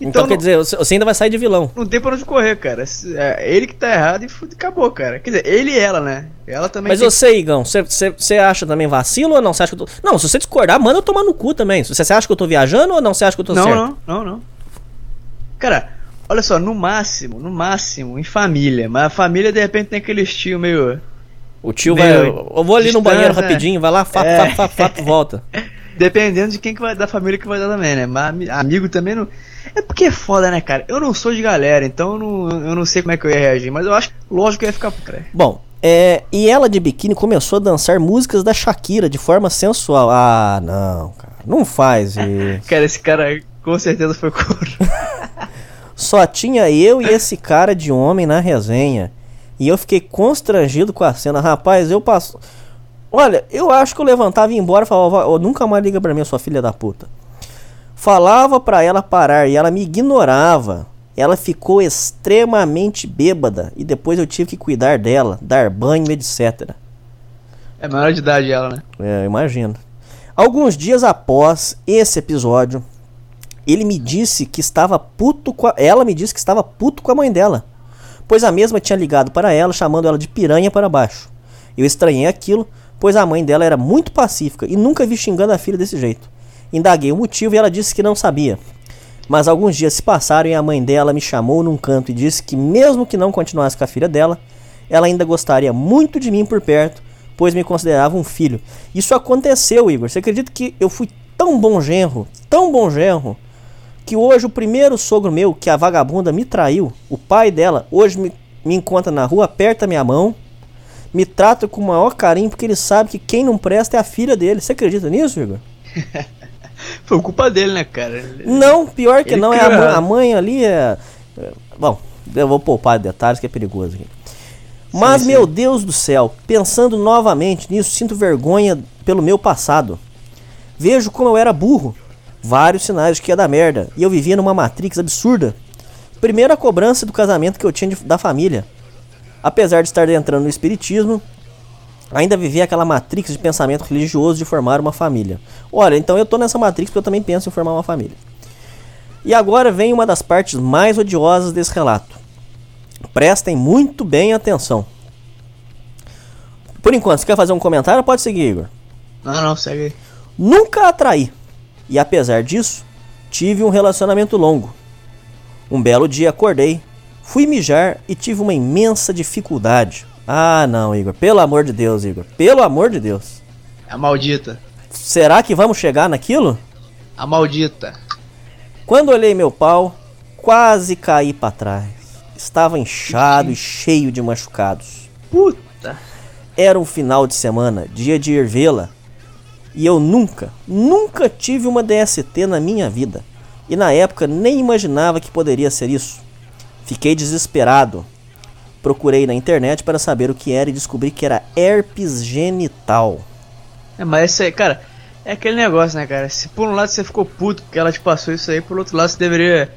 Então, quer não- dizer, você ainda vai sair de vilão. Não tem pra onde correr, cara. É ele que tá errado e acabou, cara. Quer dizer, ele e ela, né? Ela também. Mas tem- você, Igão, você- acha também vacilo ou não? Você acha que eu tô... Não, se você discordar, manda eu tomar no cu também. Você acha que eu tô viajando ou não? Você acha que eu tô não, certo? não, não, não. Cara, olha só, no máximo, no máximo, em família. Mas a família de repente tem aquele estilo meio. O tio Meio vai. Eu vou ali no banheiro né? rapidinho, vai lá, fap, É. fap, fap, fap, volta. [laughs] Dependendo de quem que vai da família que vai dar também, né? Mas ami- amigo também não. É porque é foda, né, cara? Eu não sou de galera, então eu não, eu não sei como é que eu ia reagir. Mas eu acho lógico que eu ia ficar. Cara. Bom, é, e ela de biquíni começou a dançar músicas da Shakira de forma sensual. Ah, não, cara. Não faz [laughs] isso. Cara, esse cara com certeza foi couro. [laughs] Só tinha eu e esse cara de homem na resenha. E eu fiquei constrangido com a cena. Rapaz, eu passo. Olha, eu acho que eu levantava e ia embora e falava, "Ó, nunca mais liga pra mim, sua filha da puta. Falava pra ela parar e ela me ignorava. Ela ficou extremamente bêbada e depois eu tive que cuidar dela, dar banho, etc. É menor de idade ela, né? É, imagino. Alguns dias após esse episódio, ele me disse que estava puto com a... ela me disse que estava puto com a mãe dela, pois a mesma tinha ligado para ela chamando ela de piranha para baixo. Eu estranhei aquilo, pois a mãe dela era muito pacífica e nunca vi xingando a filha desse jeito. Indaguei o motivo e ela disse que não sabia. Mas alguns dias se passaram e a mãe dela me chamou num canto e disse que mesmo que não continuasse com a filha dela, ela ainda gostaria muito de mim por perto, pois me considerava um filho. Isso aconteceu, Igor. Você acredita que eu fui tão bom genro, tão bom genro, que hoje o primeiro sogro meu, que a vagabunda me traiu, o pai dela, hoje me, me encontra na rua, aperta minha mão, me trata com o maior carinho, porque ele sabe que quem não presta é a filha dele. Você acredita nisso, Igor? [laughs] Foi culpa dele, né, cara? Não, pior que Ele não, é a mãe, a mãe ali é. é- Bom, eu vou poupar detalhes que é perigoso aqui. Mas, sim. meu Deus do céu, pensando novamente nisso, sinto vergonha pelo meu passado. Vejo como eu era burro. Vários sinais de que ia dar merda. E eu vivia numa matrix absurda. Primeiro, a cobrança do casamento que eu tinha de- da família. Apesar de estar entrando no espiritismo, ainda vivia aquela matrix de pensamento religioso de formar uma família. Olha, então eu tô nessa matrix porque eu também penso em formar uma família. E agora vem uma das partes mais odiosas desse relato. Prestem muito bem atenção. Por enquanto, você quer fazer um comentário? Pode seguir, Igor. Não, não, segue aí. Nunca a traí. E apesar disso, tive um relacionamento longo. Um belo dia acordei, fui mijar e tive uma imensa dificuldade. Ah, não, Igor. Pelo amor de Deus, Igor. Pelo amor de Deus. A maldita. Será que vamos chegar naquilo? A maldita. Quando olhei meu pau, quase caí pra trás. Estava inchado e cheio de machucados. Puta. Era um final de semana, dia de ir vê-la. E eu nunca, nunca tive uma DST na minha vida. E na época nem imaginava que poderia ser isso. Fiquei desesperado. Procurei na internet para saber o que era e descobri que era herpes genital. É, mas isso aí, cara, é aquele negócio, né, cara? Se por um lado você ficou puto porque ela te passou isso aí, por outro lado você deveria,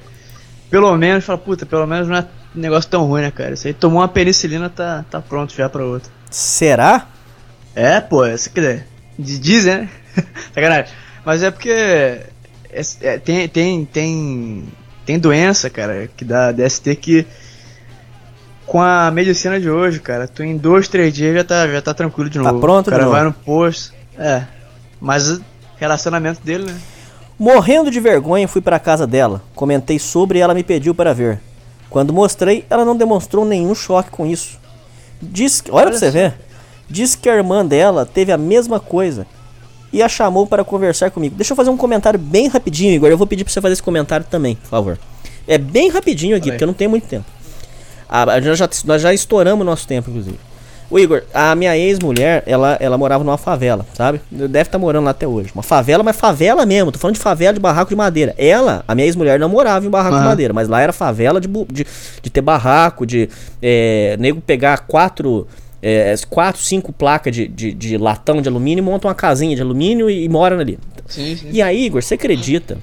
pelo menos, falar, puta, pelo menos não é um negócio tão ruim, né, cara? Isso aí tomou uma penicilina, tá, tá pronto já pra outra. Será? É, pô, essa quer dizer, diz- dizem, né? [laughs] Sacanagem. Mas é porque é- é, tem, tem, tem, tem doença, cara, que dá DST que com a medicina de hoje, cara, tu em dois, três dias já tá, já tá tranquilo de Tá novo. pronto o cara vai no posto. É. Mas o relacionamento dele, né? Morrendo de vergonha, fui para casa dela. Comentei sobre e ela me pediu para ver. Quando mostrei, ela não demonstrou nenhum choque com isso. Disse que, olha, pra você ver. Disse que a irmã dela teve a mesma coisa e a chamou para conversar comigo. Deixa eu fazer um comentário bem rapidinho, Igor. Eu vou pedir para você fazer esse comentário também, por favor. É bem rapidinho aqui, porque eu não tenho muito tempo. Ah, nós, já, nós já estouramos o nosso tempo, inclusive. O Igor, a minha ex-mulher, ela, ela morava numa favela, sabe? Deve estar morando lá até hoje. Uma favela, mas favela mesmo. Tô falando de favela de barraco de madeira. Ela, a minha ex-mulher, não morava em barraco de madeira, mas lá era favela de, de, de ter barraco, de é, nego pegar quatro, é, quatro cinco placas de, de, de latão de alumínio e monta uma casinha de alumínio e, e mora ali. Sim, sim. E aí, Igor, você acredita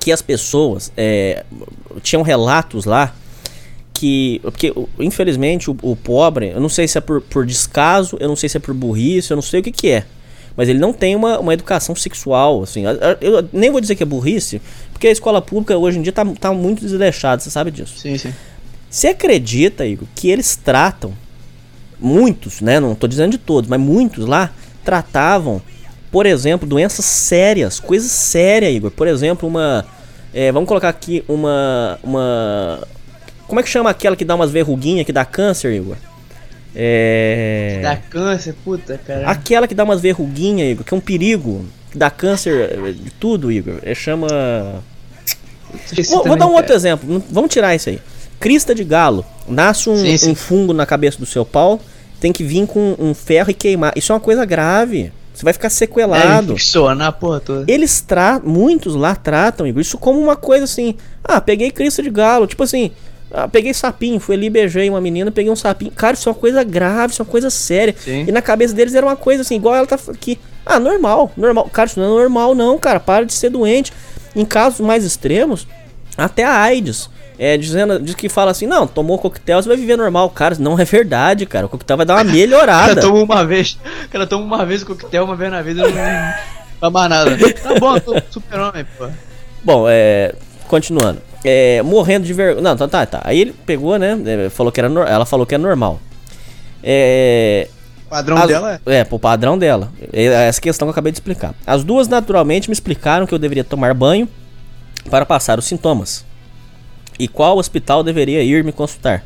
que as pessoas é, tinham relatos lá que. Porque, infelizmente, o, o pobre, eu não sei se é por, por descaso, eu não sei se é por burrice, eu não sei o que, que é. Mas ele não tem uma, uma educação sexual, assim. Eu, eu nem vou dizer que é burrice, porque a escola pública hoje em dia tá, tá muito desleixada, você sabe disso. Sim, sim. Você acredita, Igor, que eles tratam, muitos, né? Não tô dizendo de todos, mas muitos lá tratavam, por exemplo, doenças sérias, coisas sérias, Igor. Por exemplo, uma. é, vamos colocar aqui uma. Uma. Como é que chama aquela que dá umas verruguinhas que dá câncer, Igor? É. Dá câncer, puta, cara. Aquela que dá umas verruguinhas, Igor, que é um perigo. Que dá câncer eh, de tudo, Igor. É, chama. Vou, vou dar um outro exemplo. Vamos tirar isso aí. Crista de galo. Nasce um, Sim, sim. um fungo na cabeça do seu pau. Tem que vir com um ferro e queimar. Isso é uma coisa grave. Você vai ficar É, sequelado. infeccionar a porra toda. Eles tratam, muitos lá tratam Igor, isso como uma coisa assim. Ah, peguei crista de galo. Tipo assim, ah, peguei sapinho, fui ali, beijei uma menina, peguei um sapinho. Cara, isso é uma coisa grave, isso é uma coisa séria. Sim. E na cabeça deles era uma coisa assim, igual ela tá aqui. Ah, normal, normal. Cara, isso não é normal, não, cara. Para de ser doente. Em casos mais extremos, até a AIDS. É, dizendo, diz que fala assim, não, tomou coquetel, você vai viver normal. Cara, não é verdade, cara. O coquetel vai dar uma cara [laughs] melhorada. toma uma vez. O cara toma uma vez o coquetel, uma vez na vida, não faz mais nada. Tá bom, eu tô super-homem, pô. Bom, é. Continuando. É, morrendo de vergonha. Não, tá, tá, tá. Aí ele pegou, né? é, Falou que era nor- Ela falou que é normal. É. O padrão as- dela é. É, pro padrão dela. É Essa questão que eu acabei de explicar. As duas naturalmente me explicaram que eu deveria tomar banho para passar os sintomas. E qual hospital deveria ir me consultar.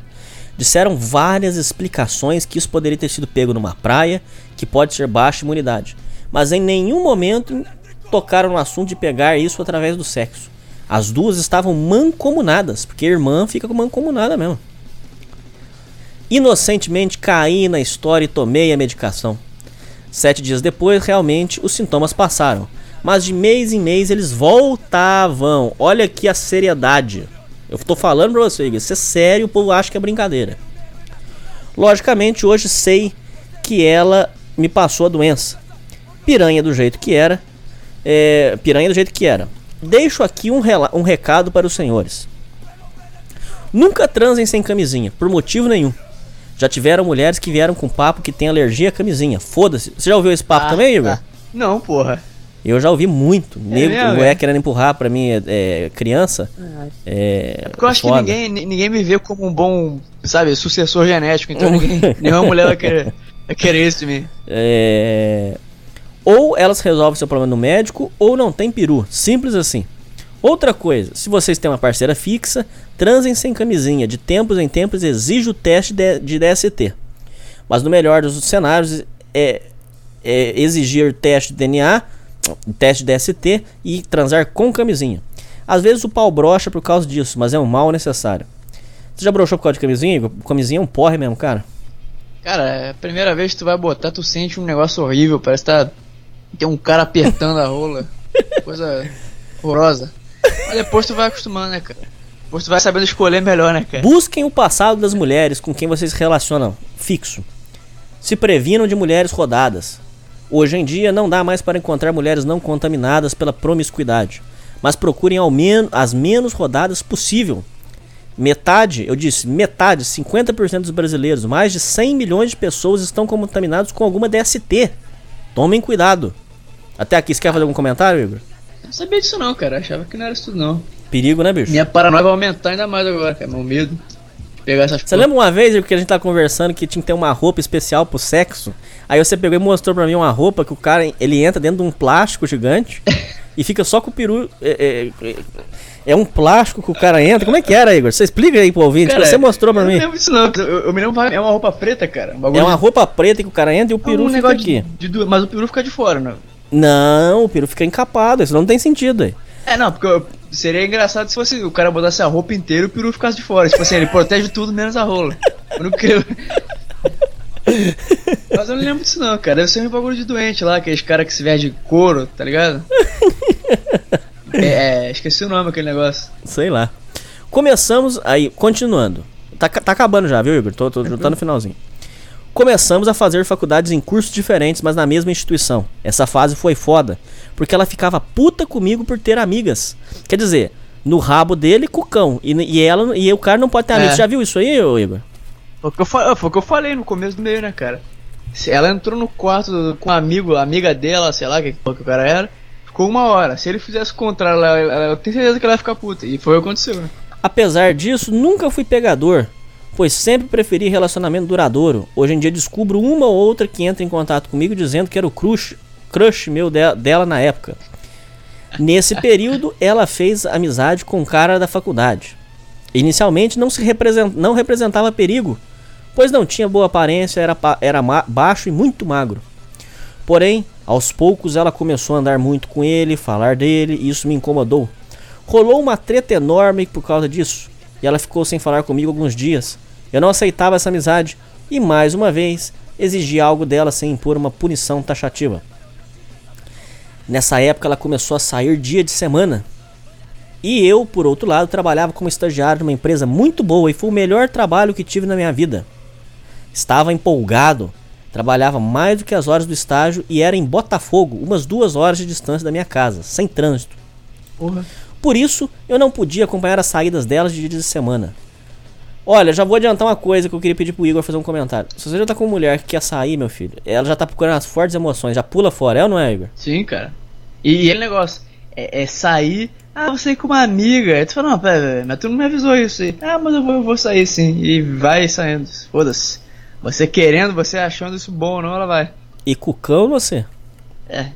Disseram várias explicações que isso poderia ter sido pego numa praia, que pode ser baixa imunidade. Mas em nenhum momento tocaram no assunto de pegar isso através do sexo. As duas estavam mancomunadas, porque irmã fica com mancomunada mesmo. Inocentemente caí na história e tomei a medicação. Sete dias depois, realmente, os sintomas passaram. Mas de mês em mês eles voltavam. Olha aqui a seriedade. Eu tô falando pra você, isso é sério, o povo acha que é brincadeira. Logicamente, hoje sei que ela me passou a doença. Piranha do jeito que era. É, piranha do jeito que era. Deixo aqui um, um recado para os senhores. Nunca transem sem camisinha, por motivo nenhum. Já tiveram mulheres que vieram com papo que tem alergia à camisinha. Foda-se. Você já ouviu esse papo Ah, também, Igor? ah. Não, porra. Eu já ouvi muito. Nego, mesmo, mulher é? querendo empurrar pra mim, é, é, criança. É, Porque eu acho foda. que ninguém, ni- ninguém me vê como um bom, sabe, sucessor genético, então ninguém, [laughs] nenhuma mulher vai querer, vai querer isso de mim. É, Ou elas resolvem seu problema no médico, ou não tem peru. Simples assim. Outra coisa, se vocês têm uma parceira fixa, transem sem camisinha. De tempos em tempos exige o teste de, DST. Mas no melhor dos cenários é, é exigir teste de DNA, teste de DST e transar com camisinha. Às vezes o pau brocha por causa disso, mas é um mal necessário. Você já broxou por causa de camisinha? Camisinha é um porre mesmo, cara. Cara, é a primeira vez que tu vai botar, tu sente um negócio horrível, parece que tá. Tem um cara apertando a rola. Coisa horrorosa. Mas depois tu vai acostumando, né, cara? Depois tu vai sabendo escolher melhor, né, cara? Busquem o passado das mulheres com quem vocês se relacionam fixo. Se previnam de mulheres rodadas. Hoje em dia não dá mais para encontrar mulheres não contaminadas pela promiscuidade, mas procurem ao menos as menos rodadas possível. Metade, eu disse, metade, 50% dos brasileiros, mais de 100 milhões de pessoas estão contaminados com alguma DST. Tomem cuidado. Até aqui, você quer fazer algum comentário, Igor? Não sabia disso não, cara. Achava que não era isso tudo não. Perigo, né, bicho? Minha paranoia vai aumentar ainda mais agora, cara. Meu medo de pegar essas Você lembra uma vez Igor, que a gente tava conversando que tinha que ter uma roupa especial pro sexo? Aí você pegou e mostrou pra mim uma roupa que o cara ele entra dentro de um plástico gigante [laughs] e fica só com o peru. É, é, é- é um plástico que o cara entra. Como é que era, Igor? Você explica aí pro ouvinte, que você mostrou pra eu mim. Não lembro disso não. Eu, eu me lembro é uma roupa preta, cara. Um É uma roupa preta que o cara entra e o peru um fica aqui. de, de mas o peru fica de fora, né? Não, o peru fica encapado. Isso não tem sentido aí. É, não, porque seria engraçado se fosse o cara botasse a roupa inteira e o peru ficasse de fora. Tipo assim, ele protege tudo menos a rola. Eu não queria. Mas eu não lembro disso não, cara. Deve ser um bagulho de doente lá, aqueles caras que se veste de couro, tá ligado? [laughs] É, é, esqueci o nome daquele negócio. Sei lá. Começamos aí, continuando. Tá, tá acabando já, viu, Igor? Tô, tô, já tá no finalzinho. Começamos a fazer faculdades em cursos diferentes, mas na mesma instituição. Essa fase foi foda, porque ela ficava puta comigo por ter amigas. Quer dizer, no rabo dele, cucão. E, e ela e o cara não pode ter É. amigos. Já viu isso aí, Igor? Foi o que eu, fa- foi o que eu falei no começo do meio, né, cara? Ela entrou no quarto com um amigo, amiga dela, sei lá que, que o cara era, ficou uma hora. Se ele fizesse o contrário, ela, ela- eu tenho certeza que ela ia ficar puta. E foi o que aconteceu, né? Apesar disso, nunca fui pegador, pois sempre preferi relacionamento duradouro. Hoje em dia descubro uma ou outra que entra em contato comigo dizendo que era o crush, crush meu de- dela na época. Nesse período, ela fez amizade com um cara da faculdade. Inicialmente não se represent, não representava perigo, pois não tinha boa aparência, era, era baixo e muito magro. Porém, aos poucos ela começou a andar muito com ele, falar dele, e isso me incomodou. Rolou uma treta enorme por causa disso, e ela ficou sem falar comigo alguns dias. Eu não aceitava essa amizade e mais uma vez exigi algo dela sem impor uma punição taxativa. Nessa época ela começou a sair dia de semana. E eu, por outro lado, trabalhava como estagiário numa empresa muito boa e foi o melhor trabalho que tive na minha vida. Estava empolgado, trabalhava mais do que as horas do estágio e era em Botafogo, umas duas horas de distância da minha casa, sem trânsito. Porra. Por isso, eu não podia acompanhar as saídas delas de dia de semana. Olha, já vou adiantar uma coisa que eu queria pedir pro Igor fazer um comentário. Se você já tá com uma mulher que quer sair, meu filho, ela já tá procurando as fortes emoções, já pula fora, é ou não é, Igor? Sim, cara. E, e aquele negócio, é, é sair. Ah, vou sair com uma amiga. Aí tu fala, não, pera, pera, mas tu não me avisou isso aí. Ah, mas eu vou, eu vou sair sim. E vai saindo. Foda-se. Você querendo, você achando isso bom ou não, ela vai. E cucão você? É.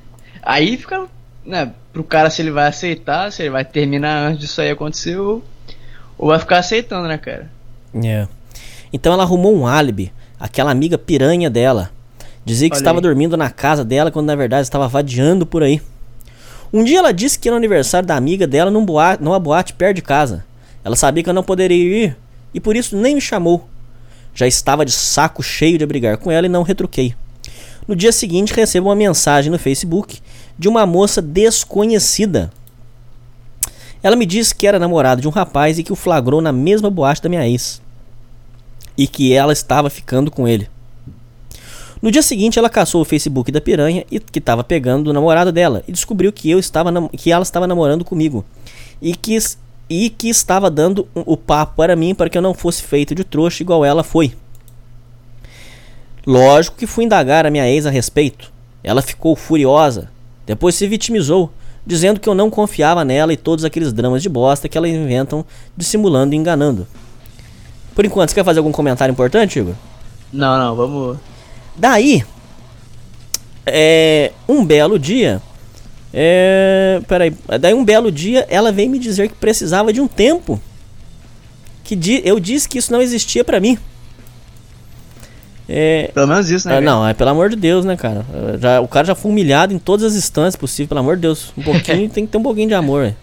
Aí fica, né, pro cara se ele vai aceitar, se ele vai terminar antes disso aí acontecer ou, ou vai ficar aceitando, né, cara? É. Então ela arrumou um álibi, aquela amiga piranha dela. Dizia que Olha estava aí. dormindo na casa dela quando na verdade estava vadiando por aí. Um dia ela disse que era o aniversário da amiga dela num boate, numa boate perto de casa. Ela sabia que eu não poderia ir e por isso nem me chamou. Já estava de saco cheio de brigar com ela e não retruquei. No dia seguinte recebo uma mensagem no Facebook de uma moça desconhecida. Ela me disse que era namorada de um rapaz e que o flagrou na mesma boate da minha ex. E que ela estava ficando com ele. No dia seguinte, ela caçou o Facebook da piranha e que estava pegando o namorado dela e descobriu que eu estava que ela estava namorando comigo e que e que estava dando o papo para mim para que eu não fosse feito de trouxa igual ela foi. Lógico que fui indagar a minha ex a respeito. Ela ficou furiosa, depois se vitimizou, dizendo que eu não confiava nela e todos aqueles dramas de bosta que elas inventam dissimulando e enganando. Por enquanto, você quer fazer algum comentário importante, Igor? Não, não, vamos. Daí, é, um belo dia, é, peraí, daí um belo dia ela veio me dizer que precisava de um tempo. Que di, eu disse que isso não existia pra mim. É, Pelo menos isso, né? ah, cara? não, é pelo amor de Deus, né, cara? Ah, Já, o cara já foi humilhado em todas as instâncias possíveis, pelo amor de Deus. Um pouquinho, [laughs] tem que ter um pouquinho de amor, velho.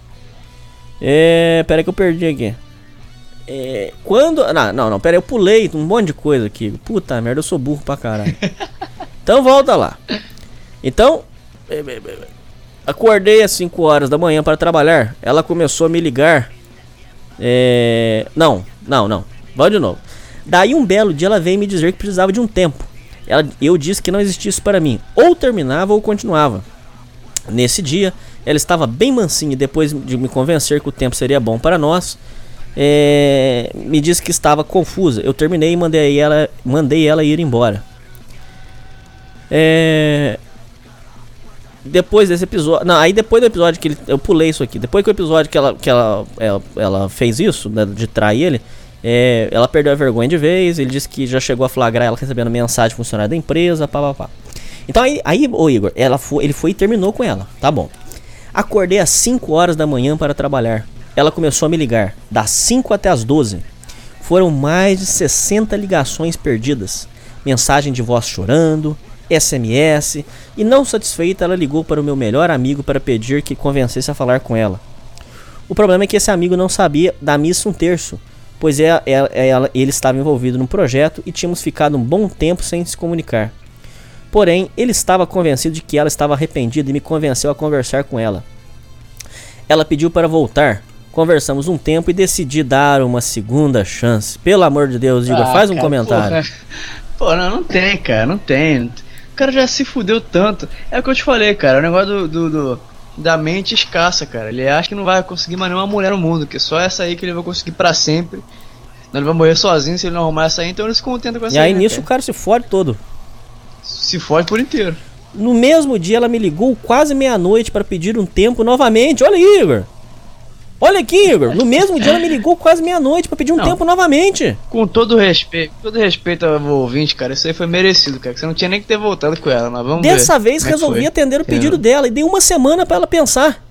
É. Pera aí que eu perdi aqui. É, quando. Não, não, não, pera aí, eu pulei um monte de coisa aqui. Puta merda, eu sou burro pra caralho. [laughs] então volta lá. Então. é, é, é, Acordei às 5 horas da manhã para trabalhar. Ela começou a me ligar. É. Não, não, não. Vamos de novo. Daí um belo dia ela veio me dizer que precisava de um tempo. Ela, eu disse que não existia isso para mim. Ou terminava ou continuava. Nesse dia, ela estava bem mansinha e depois de me convencer que o tempo seria bom para nós, é, me disse que estava confusa. Eu terminei e mandei ela, mandei ela ir embora. É, depois desse episódio. Não, aí depois do episódio que ele. Eu pulei isso aqui. Depois que o episódio que ela, que ela, ela, ela fez isso, né, de trair ele, é, ela perdeu a vergonha de vez. Ele disse que já chegou a flagrar ela recebendo mensagem funcionário da empresa, pá, pá, pá. Então aí, aí ô Igor, ela foi, ele foi e terminou com ela. Tá bom. Acordei às 5 horas da manhã para trabalhar. Ela começou a me ligar, das 5 até as 12. Foram mais de 60 ligações perdidas. Mensagem de voz chorando, SMS, e não satisfeita, ela ligou para o meu melhor amigo para pedir que convencesse a falar com ela. O problema é que esse amigo não sabia da missa um terço, pois é, é, é, ela- ele estava envolvido no projeto e tínhamos ficado um bom tempo sem se comunicar. Porém, ele estava convencido de que ela estava arrependida e me convenceu a conversar com ela. Ela pediu para voltar. Conversamos um tempo e decidi dar uma segunda chance. Pelo amor de Deus, Igor, Ah, faz um cara, comentário. Pô, não, não tem, cara, não tem. O cara já se fudeu tanto. É o que eu te falei, cara. O negócio do, do- do- da mente escassa, cara. Ele acha que não vai conseguir mais nenhuma mulher no mundo, que só essa aí que ele vai conseguir pra sempre. Senão ele vai morrer sozinho se ele não arrumar essa aí, então ele se contenta com essa E aí né, nisso o cara? cara se fode todo. Se fode por inteiro. No mesmo dia ela me ligou quase meia-noite para pedir um tempo novamente. Olha aí, Igor. Olha aqui, Igor. No mesmo dia ela me ligou quase meia-noite para pedir um Não. tempo novamente. Com todo respeito, todo respeito ao ouvinte, cara, isso aí foi merecido, cara. que Você não tinha nem que ter voltado com ela, mas vamos Dessa ver vez é resolvi foi. atender o pedido É. dela e dei uma semana para ela pensar.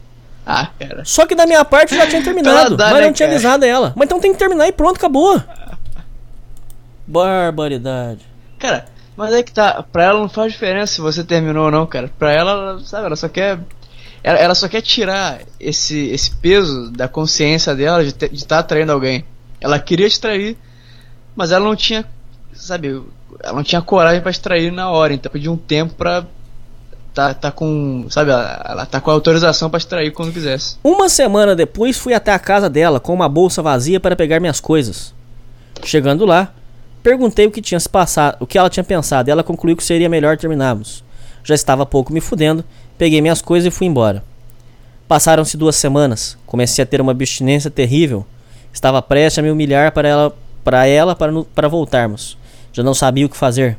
Ah, cara. Só que da minha parte eu já tinha [laughs] terminado, dar, mas né, não tinha cara? avisado ela. Mas então tem que terminar e pronto, acabou. [laughs] Barbaridade. Cara, mas é que tá, pra ela não faz diferença se você terminou ou não, cara. Pra ela, sabe, ela só quer. Ela, ela só quer tirar esse, esse peso da consciência dela de estar atraindo alguém. Ela queria te trair, mas ela não tinha, sabe, ela não tinha coragem pra te trair na hora, então pediu um tempo pra. Tá, tá com. Sabe, ela, ela tá com autorização pra te trair quando quisesse. Uma semana depois fui até a casa dela com uma bolsa vazia para pegar minhas coisas. Chegando lá, perguntei o que tinha se passado, o que ela tinha pensado, e ela concluiu que seria melhor terminarmos. Já estava pouco me fudendo, peguei minhas coisas e fui embora. Passaram-se duas semanas, comecei a ter uma abstinência terrível. Estava prestes a me humilhar para ela para ela para, no- para voltarmos. Já não sabia o que fazer.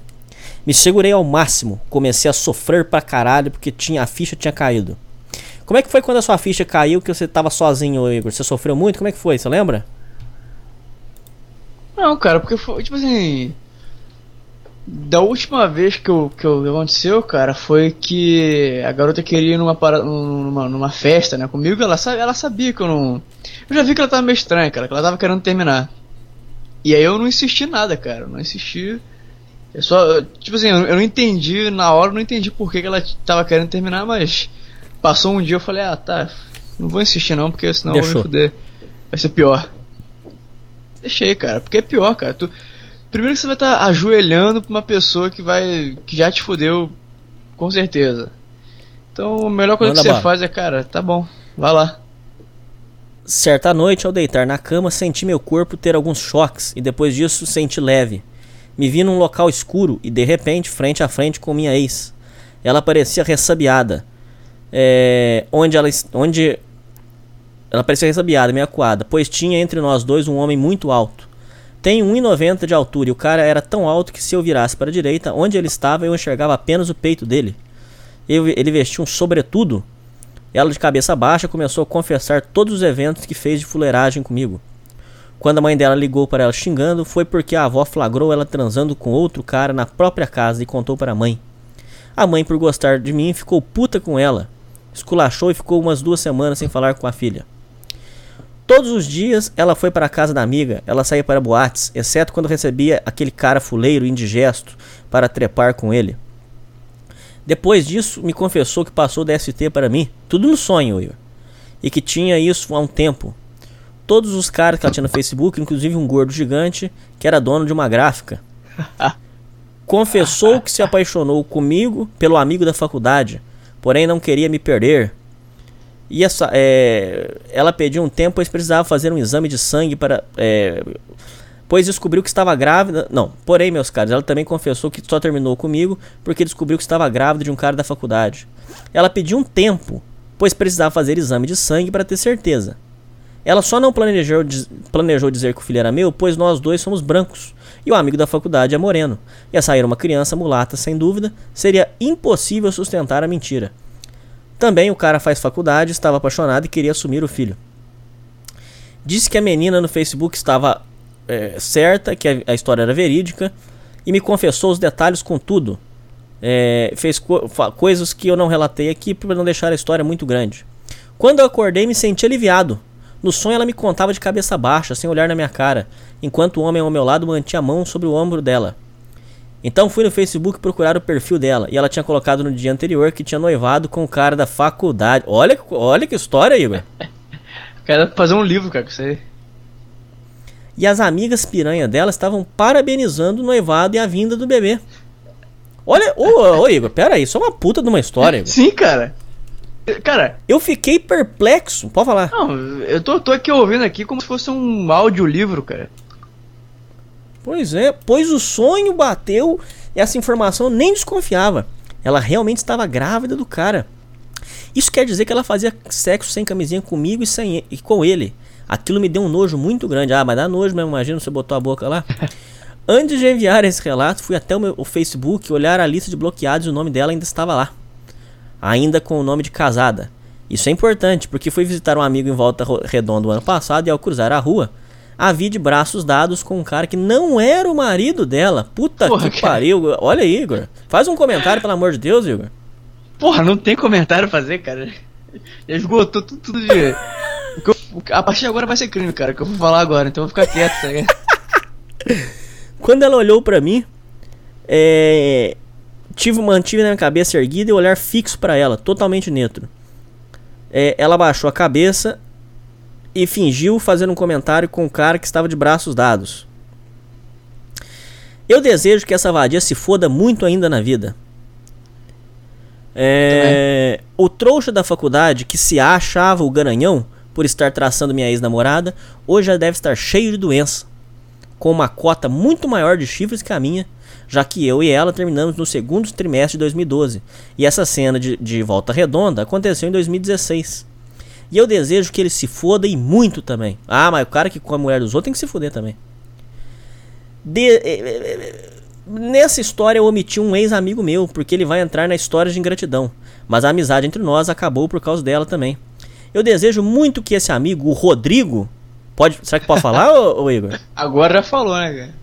Me segurei ao máximo, comecei a sofrer pra caralho porque tinha a ficha tinha caído. Como é que foi quando a sua ficha caiu que você tava sozinho, Igor? Você sofreu muito? Como é que foi? Você lembra? Não, cara, porque foi, tipo assim. Da última vez que, eu, que, eu, aconteceu, cara, foi que a garota queria ir numa, para- numa, numa festa, né, comigo, ela, ela sabia que eu não. Eu já vi que ela tava meio estranha, cara, que ela tava querendo terminar. E aí eu não insisti nada, cara, eu não insisti. Eu só. Tipo assim, eu, eu não entendi, na hora eu não entendi por que, que ela tava querendo terminar, mas. Passou um dia eu falei, ah, tá, não vou insistir não, porque senão eu vou Deixou. me fuder. Vai ser pior. Deixei, cara, porque é pior, cara. Tu, primeiro que você vai estar ajoelhando pra uma pessoa que vai. que já te fudeu, com certeza. Então a melhor coisa Manda que você bala. faz é, cara, tá bom, vai lá. Certa noite, ao deitar na cama, senti meu corpo ter alguns choques e depois disso senti leve. Me vi num local escuro e de repente, frente a frente com minha ex. Ela parecia ressabiada. É, onde ela onde ela parecia ressabiada, meio acuada, pois tinha entre nós dois um homem muito alto. Tem 1,90 de altura e o cara era tão alto que se eu virasse para a direita, onde ele estava, eu enxergava apenas o peito dele. Eu- ele vestia um sobretudo ela, de cabeça baixa, começou a confessar todos os eventos que fez de fuleiragem comigo. Quando a mãe dela ligou para ela xingando, foi porque a avó flagrou ela transando com outro cara na própria casa e contou para a mãe. A mãe, por gostar de mim, ficou puta com ela, esculachou e ficou umas duas semanas sem falar com a filha. Todos os dias ela foi para a casa da amiga, ela saía para boates, exceto quando recebia aquele cara fuleiro indigesto para trepar com ele. Depois disso, me confessou que passou DST para mim, tudo no sonho, Igor. E que tinha isso há um tempo. todos os caras que ela tinha no Facebook, inclusive um gordo gigante que era dono de uma gráfica. [laughs] Confessou que se apaixonou comigo pelo amigo da faculdade, porém não queria me perder. E essa, é, ela pediu um tempo, pois precisava fazer um exame de sangue para. é, pois descobriu que estava grávida. Não, porém, meus caros, ela também confessou que só terminou comigo porque descobriu que estava grávida de um cara da faculdade. Ela pediu um tempo, pois precisava fazer exame de sangue para ter certeza. Ela só não planejou, planejou dizer que o filho era meu, pois nós dois somos brancos e o amigo da faculdade é moreno. Ia sair uma criança mulata, sem dúvida, seria impossível sustentar a mentira. Também o cara faz faculdade, estava apaixonado e queria assumir o filho. Disse que a menina no Facebook estava é, certa, que a, a história era verídica e me confessou os detalhes com tudo. É, fez co- coisas que eu não relatei aqui para não deixar a história muito grande. Quando eu acordei, me senti aliviado. No sonho, ela me contava de cabeça baixa, sem olhar na minha cara, enquanto o homem ao meu lado mantinha a mão sobre o ombro dela. Então fui no Facebook procurar o perfil dela e ela tinha colocado no dia anterior que tinha noivado com o cara da faculdade. Olha, olha que história, Igor. [laughs] Quero fazer um livro, cara, com isso aí. E as amigas piranha dela estavam parabenizando o noivado e a vinda do bebê. Olha, ô, ô Igor, pera aí, isso é uma puta de uma história, Igor. Sim, cara. Cara, Eu fiquei perplexo, pode falar. não, eu tô, tô aqui ouvindo aqui como se fosse um audiolivro, cara. Pois é, pois o sonho bateu e essa informação eu nem desconfiava. Ela realmente estava grávida do cara. Isso quer dizer que ela fazia sexo sem camisinha comigo e, sem e- com ele. Aquilo me deu um nojo muito grande. Ah, mas dá nojo mesmo, imagina você botou a boca lá. [laughs] Antes de enviar esse relato, fui até o meu o Facebook olhar a lista de bloqueados e o nome dela ainda estava lá. Ainda com o nome de casada. Isso é importante, porque fui visitar um amigo em Volta Redonda o ano passado e ao cruzar a rua, a vi de braços dados com um cara que não era o marido dela. Puta Porra, que cara. pariu. Olha aí, Igor. Faz um comentário, pelo amor de Deus, Igor. Porra, não tem comentário a fazer, cara. Já esgotou tudo, tudo de. A partir de agora vai ser crime, cara, que eu vou falar agora, então eu vou ficar quieto, tá ligado? Quando ela olhou pra mim, é, tive mantive na minha cabeça erguida e olhar fixo pra ela, totalmente neutro. É, ela baixou a cabeça e fingiu fazer um comentário com o cara que estava de braços dados. Eu desejo que essa vadia se foda muito ainda na vida. É, o trouxa da faculdade que se achava o garanhão por estar traçando minha ex-namorada, hoje já deve estar cheio de doença com uma cota muito maior de chifres que a minha, já que eu e ela terminamos no segundo trimestre de 2012. E essa cena de, de volta redonda aconteceu em 2016. E eu desejo que ele se foda e muito também. Ah, mas o cara que come a mulher dos outros tem que se foder também. De- eh, eh, eh, nessa história eu omiti um ex-amigo meu, porque ele vai entrar na história de ingratidão. Mas a amizade entre nós acabou por causa dela também. Eu desejo muito que esse amigo, o Rodrigo, pode, será que pode falar, ô, ô Igor? [laughs] Agora já falou, né, cara?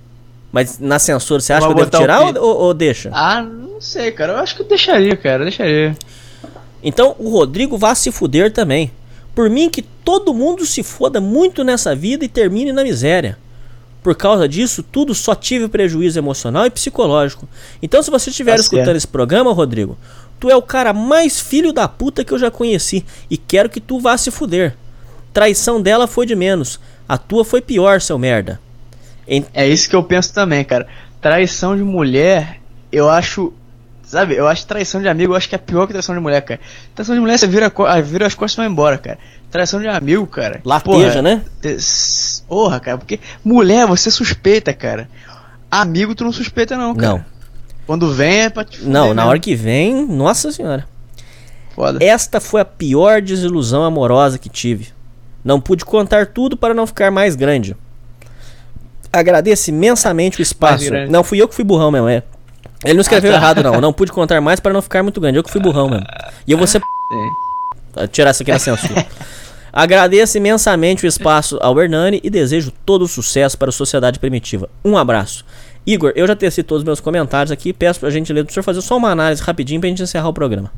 Mas na censura você acha Vai que eu devo tirar ou, ou- deixa? Ah, não sei, cara. Eu acho que eu deixaria, cara. eu Deixaria. Então o Rodrigo vá se fuder também. Por mim que todo mundo se foda muito nessa vida e termine na miséria. Por causa disso, tudo só tive prejuízo emocional e psicológico. Então se você estiver Tá escutando certo. esse programa, Rodrigo, tu é o cara mais filho da puta que eu já conheci e quero que tu vá se fuder. Traição dela foi de menos, a tua foi pior, seu merda. Em- É isso que eu penso também, cara. Traição de mulher, eu acho. Sabe, eu acho traição de amigo, eu acho que é pior que traição de mulher, cara. Traição de mulher, você vira, vira as costas e vai embora, cara. Traição de amigo, cara. Lateja, né? Porra, cara, porque mulher você suspeita, cara. Amigo tu não suspeita, não, cara. Não. Quando vem é pra te fuder Não, na mesmo. hora que vem, nossa senhora. Foda. Esta foi a pior desilusão amorosa que tive. Não pude contar tudo para não ficar mais grande. Agradeço imensamente o espaço. Não, fui eu que fui burrão mesmo, é. Ele não escreveu errado, não. Não pude contar mais para não ficar muito grande. Eu que fui burrão mesmo. E eu vou ser. Vou Tirar isso aqui na censura. Agradeço imensamente o espaço ao Hernani e desejo todo o sucesso para a sociedade primitiva. Um abraço. Igor, eu já teci todos os meus comentários aqui. Peço pra gente ler do senhor fazer só uma análise rapidinho pra gente encerrar o programa.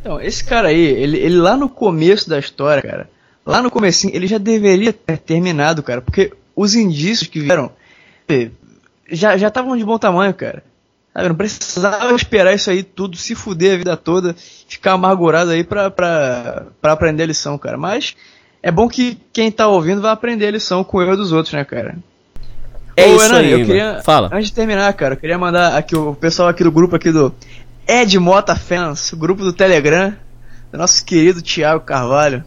Então, esse cara aí, ele, ele lá no começo da história, cara, lá no comecinho, ele já deveria ter terminado, cara, porque os indícios que vieram eh, já estavam de bom tamanho, cara. Não precisava esperar isso aí tudo, se fuder a vida toda, ficar amargurado aí pra, pra, pra aprender a lição, cara. Mas É bom que quem tá ouvindo vai aprender a lição com o erro dos outros, né, cara? É Ô, isso Hernani, aí, eu queria, Fala. Antes de terminar, cara, eu queria mandar aqui o pessoal aqui do grupo aqui do Ed Mota Fans, o grupo do Telegram, do nosso querido Thiago Carvalho.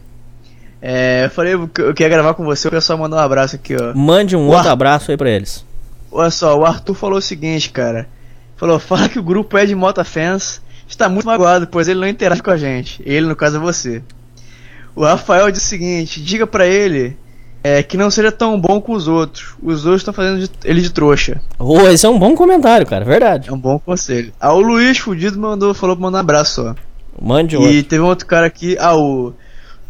É, eu falei que eu queria gravar com você, o pessoal mandou um abraço aqui, ó. Mande um Uá. outro abraço aí pra eles. Olha só, o Arthur falou o seguinte, cara. Falou, fala que o grupo Ed Mota Fans está muito magoado, pois ele não interage com a gente. Ele, no caso, é você. O Rafael disse o seguinte, diga pra ele é, que não seja tão bom com os outros. Os outros estão fazendo de- ele de trouxa. Ô, esse é um bom comentário, cara, verdade. É um bom conselho. Ah, o Luiz Fudido mandou, falou pra mandar um abraço só. Mande E outro. teve um outro cara aqui, ah, o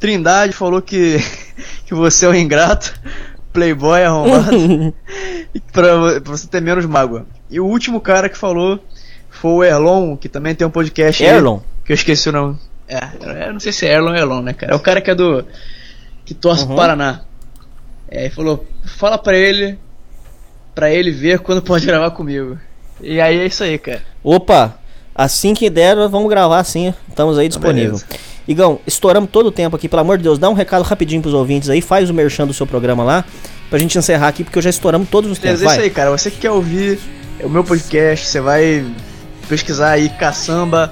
Trindade falou que, [laughs] que você é um ingrato, [laughs] playboy arrombado, [laughs] e pra, pra você ter menos mágoa. E o último cara que falou foi o Erlon, que também tem um podcast aí, Erlon. que eu esqueci o nome. É, eu não sei se é Erlon ou Erlon, né, cara? É o cara que é do. que torce Uhum. pro Paraná. É, ele falou, fala pra ele, pra ele ver quando pode [laughs] gravar comigo. E aí é isso aí, cara. Opa, assim que der, vamos gravar sim. Estamos aí disponível. beleza. Igão, estouramos todo o tempo aqui, pelo amor de Deus, dá um recado rapidinho pros ouvintes aí, faz o merchan do seu programa lá, pra gente encerrar aqui, porque eu já estouramos todos os tempos. É isso aí, cara. Você que quer ouvir o meu podcast, você vai pesquisar aí Caçamba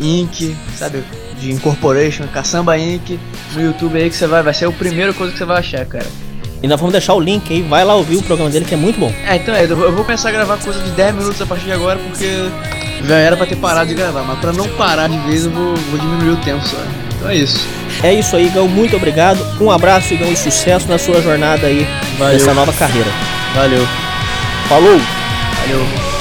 Inc., sabe? De Incorporation, Caçamba Inc. no YouTube aí que você vai, vai ser a primeira coisa que você vai achar, cara. E nós vamos deixar o link aí, vai lá ouvir o programa dele que é muito bom. É, então é, eu vou- eu vou começar a gravar coisa de 10 minutos a partir de agora porque já era pra ter parado de gravar, mas pra não parar de vez eu vou, vou diminuir o tempo só. Então é isso. É isso aí, Igão, muito obrigado. Um abraço, Igão, e sucesso na sua jornada aí Valeu. nessa nova carreira. Valeu. Falou! Valeu.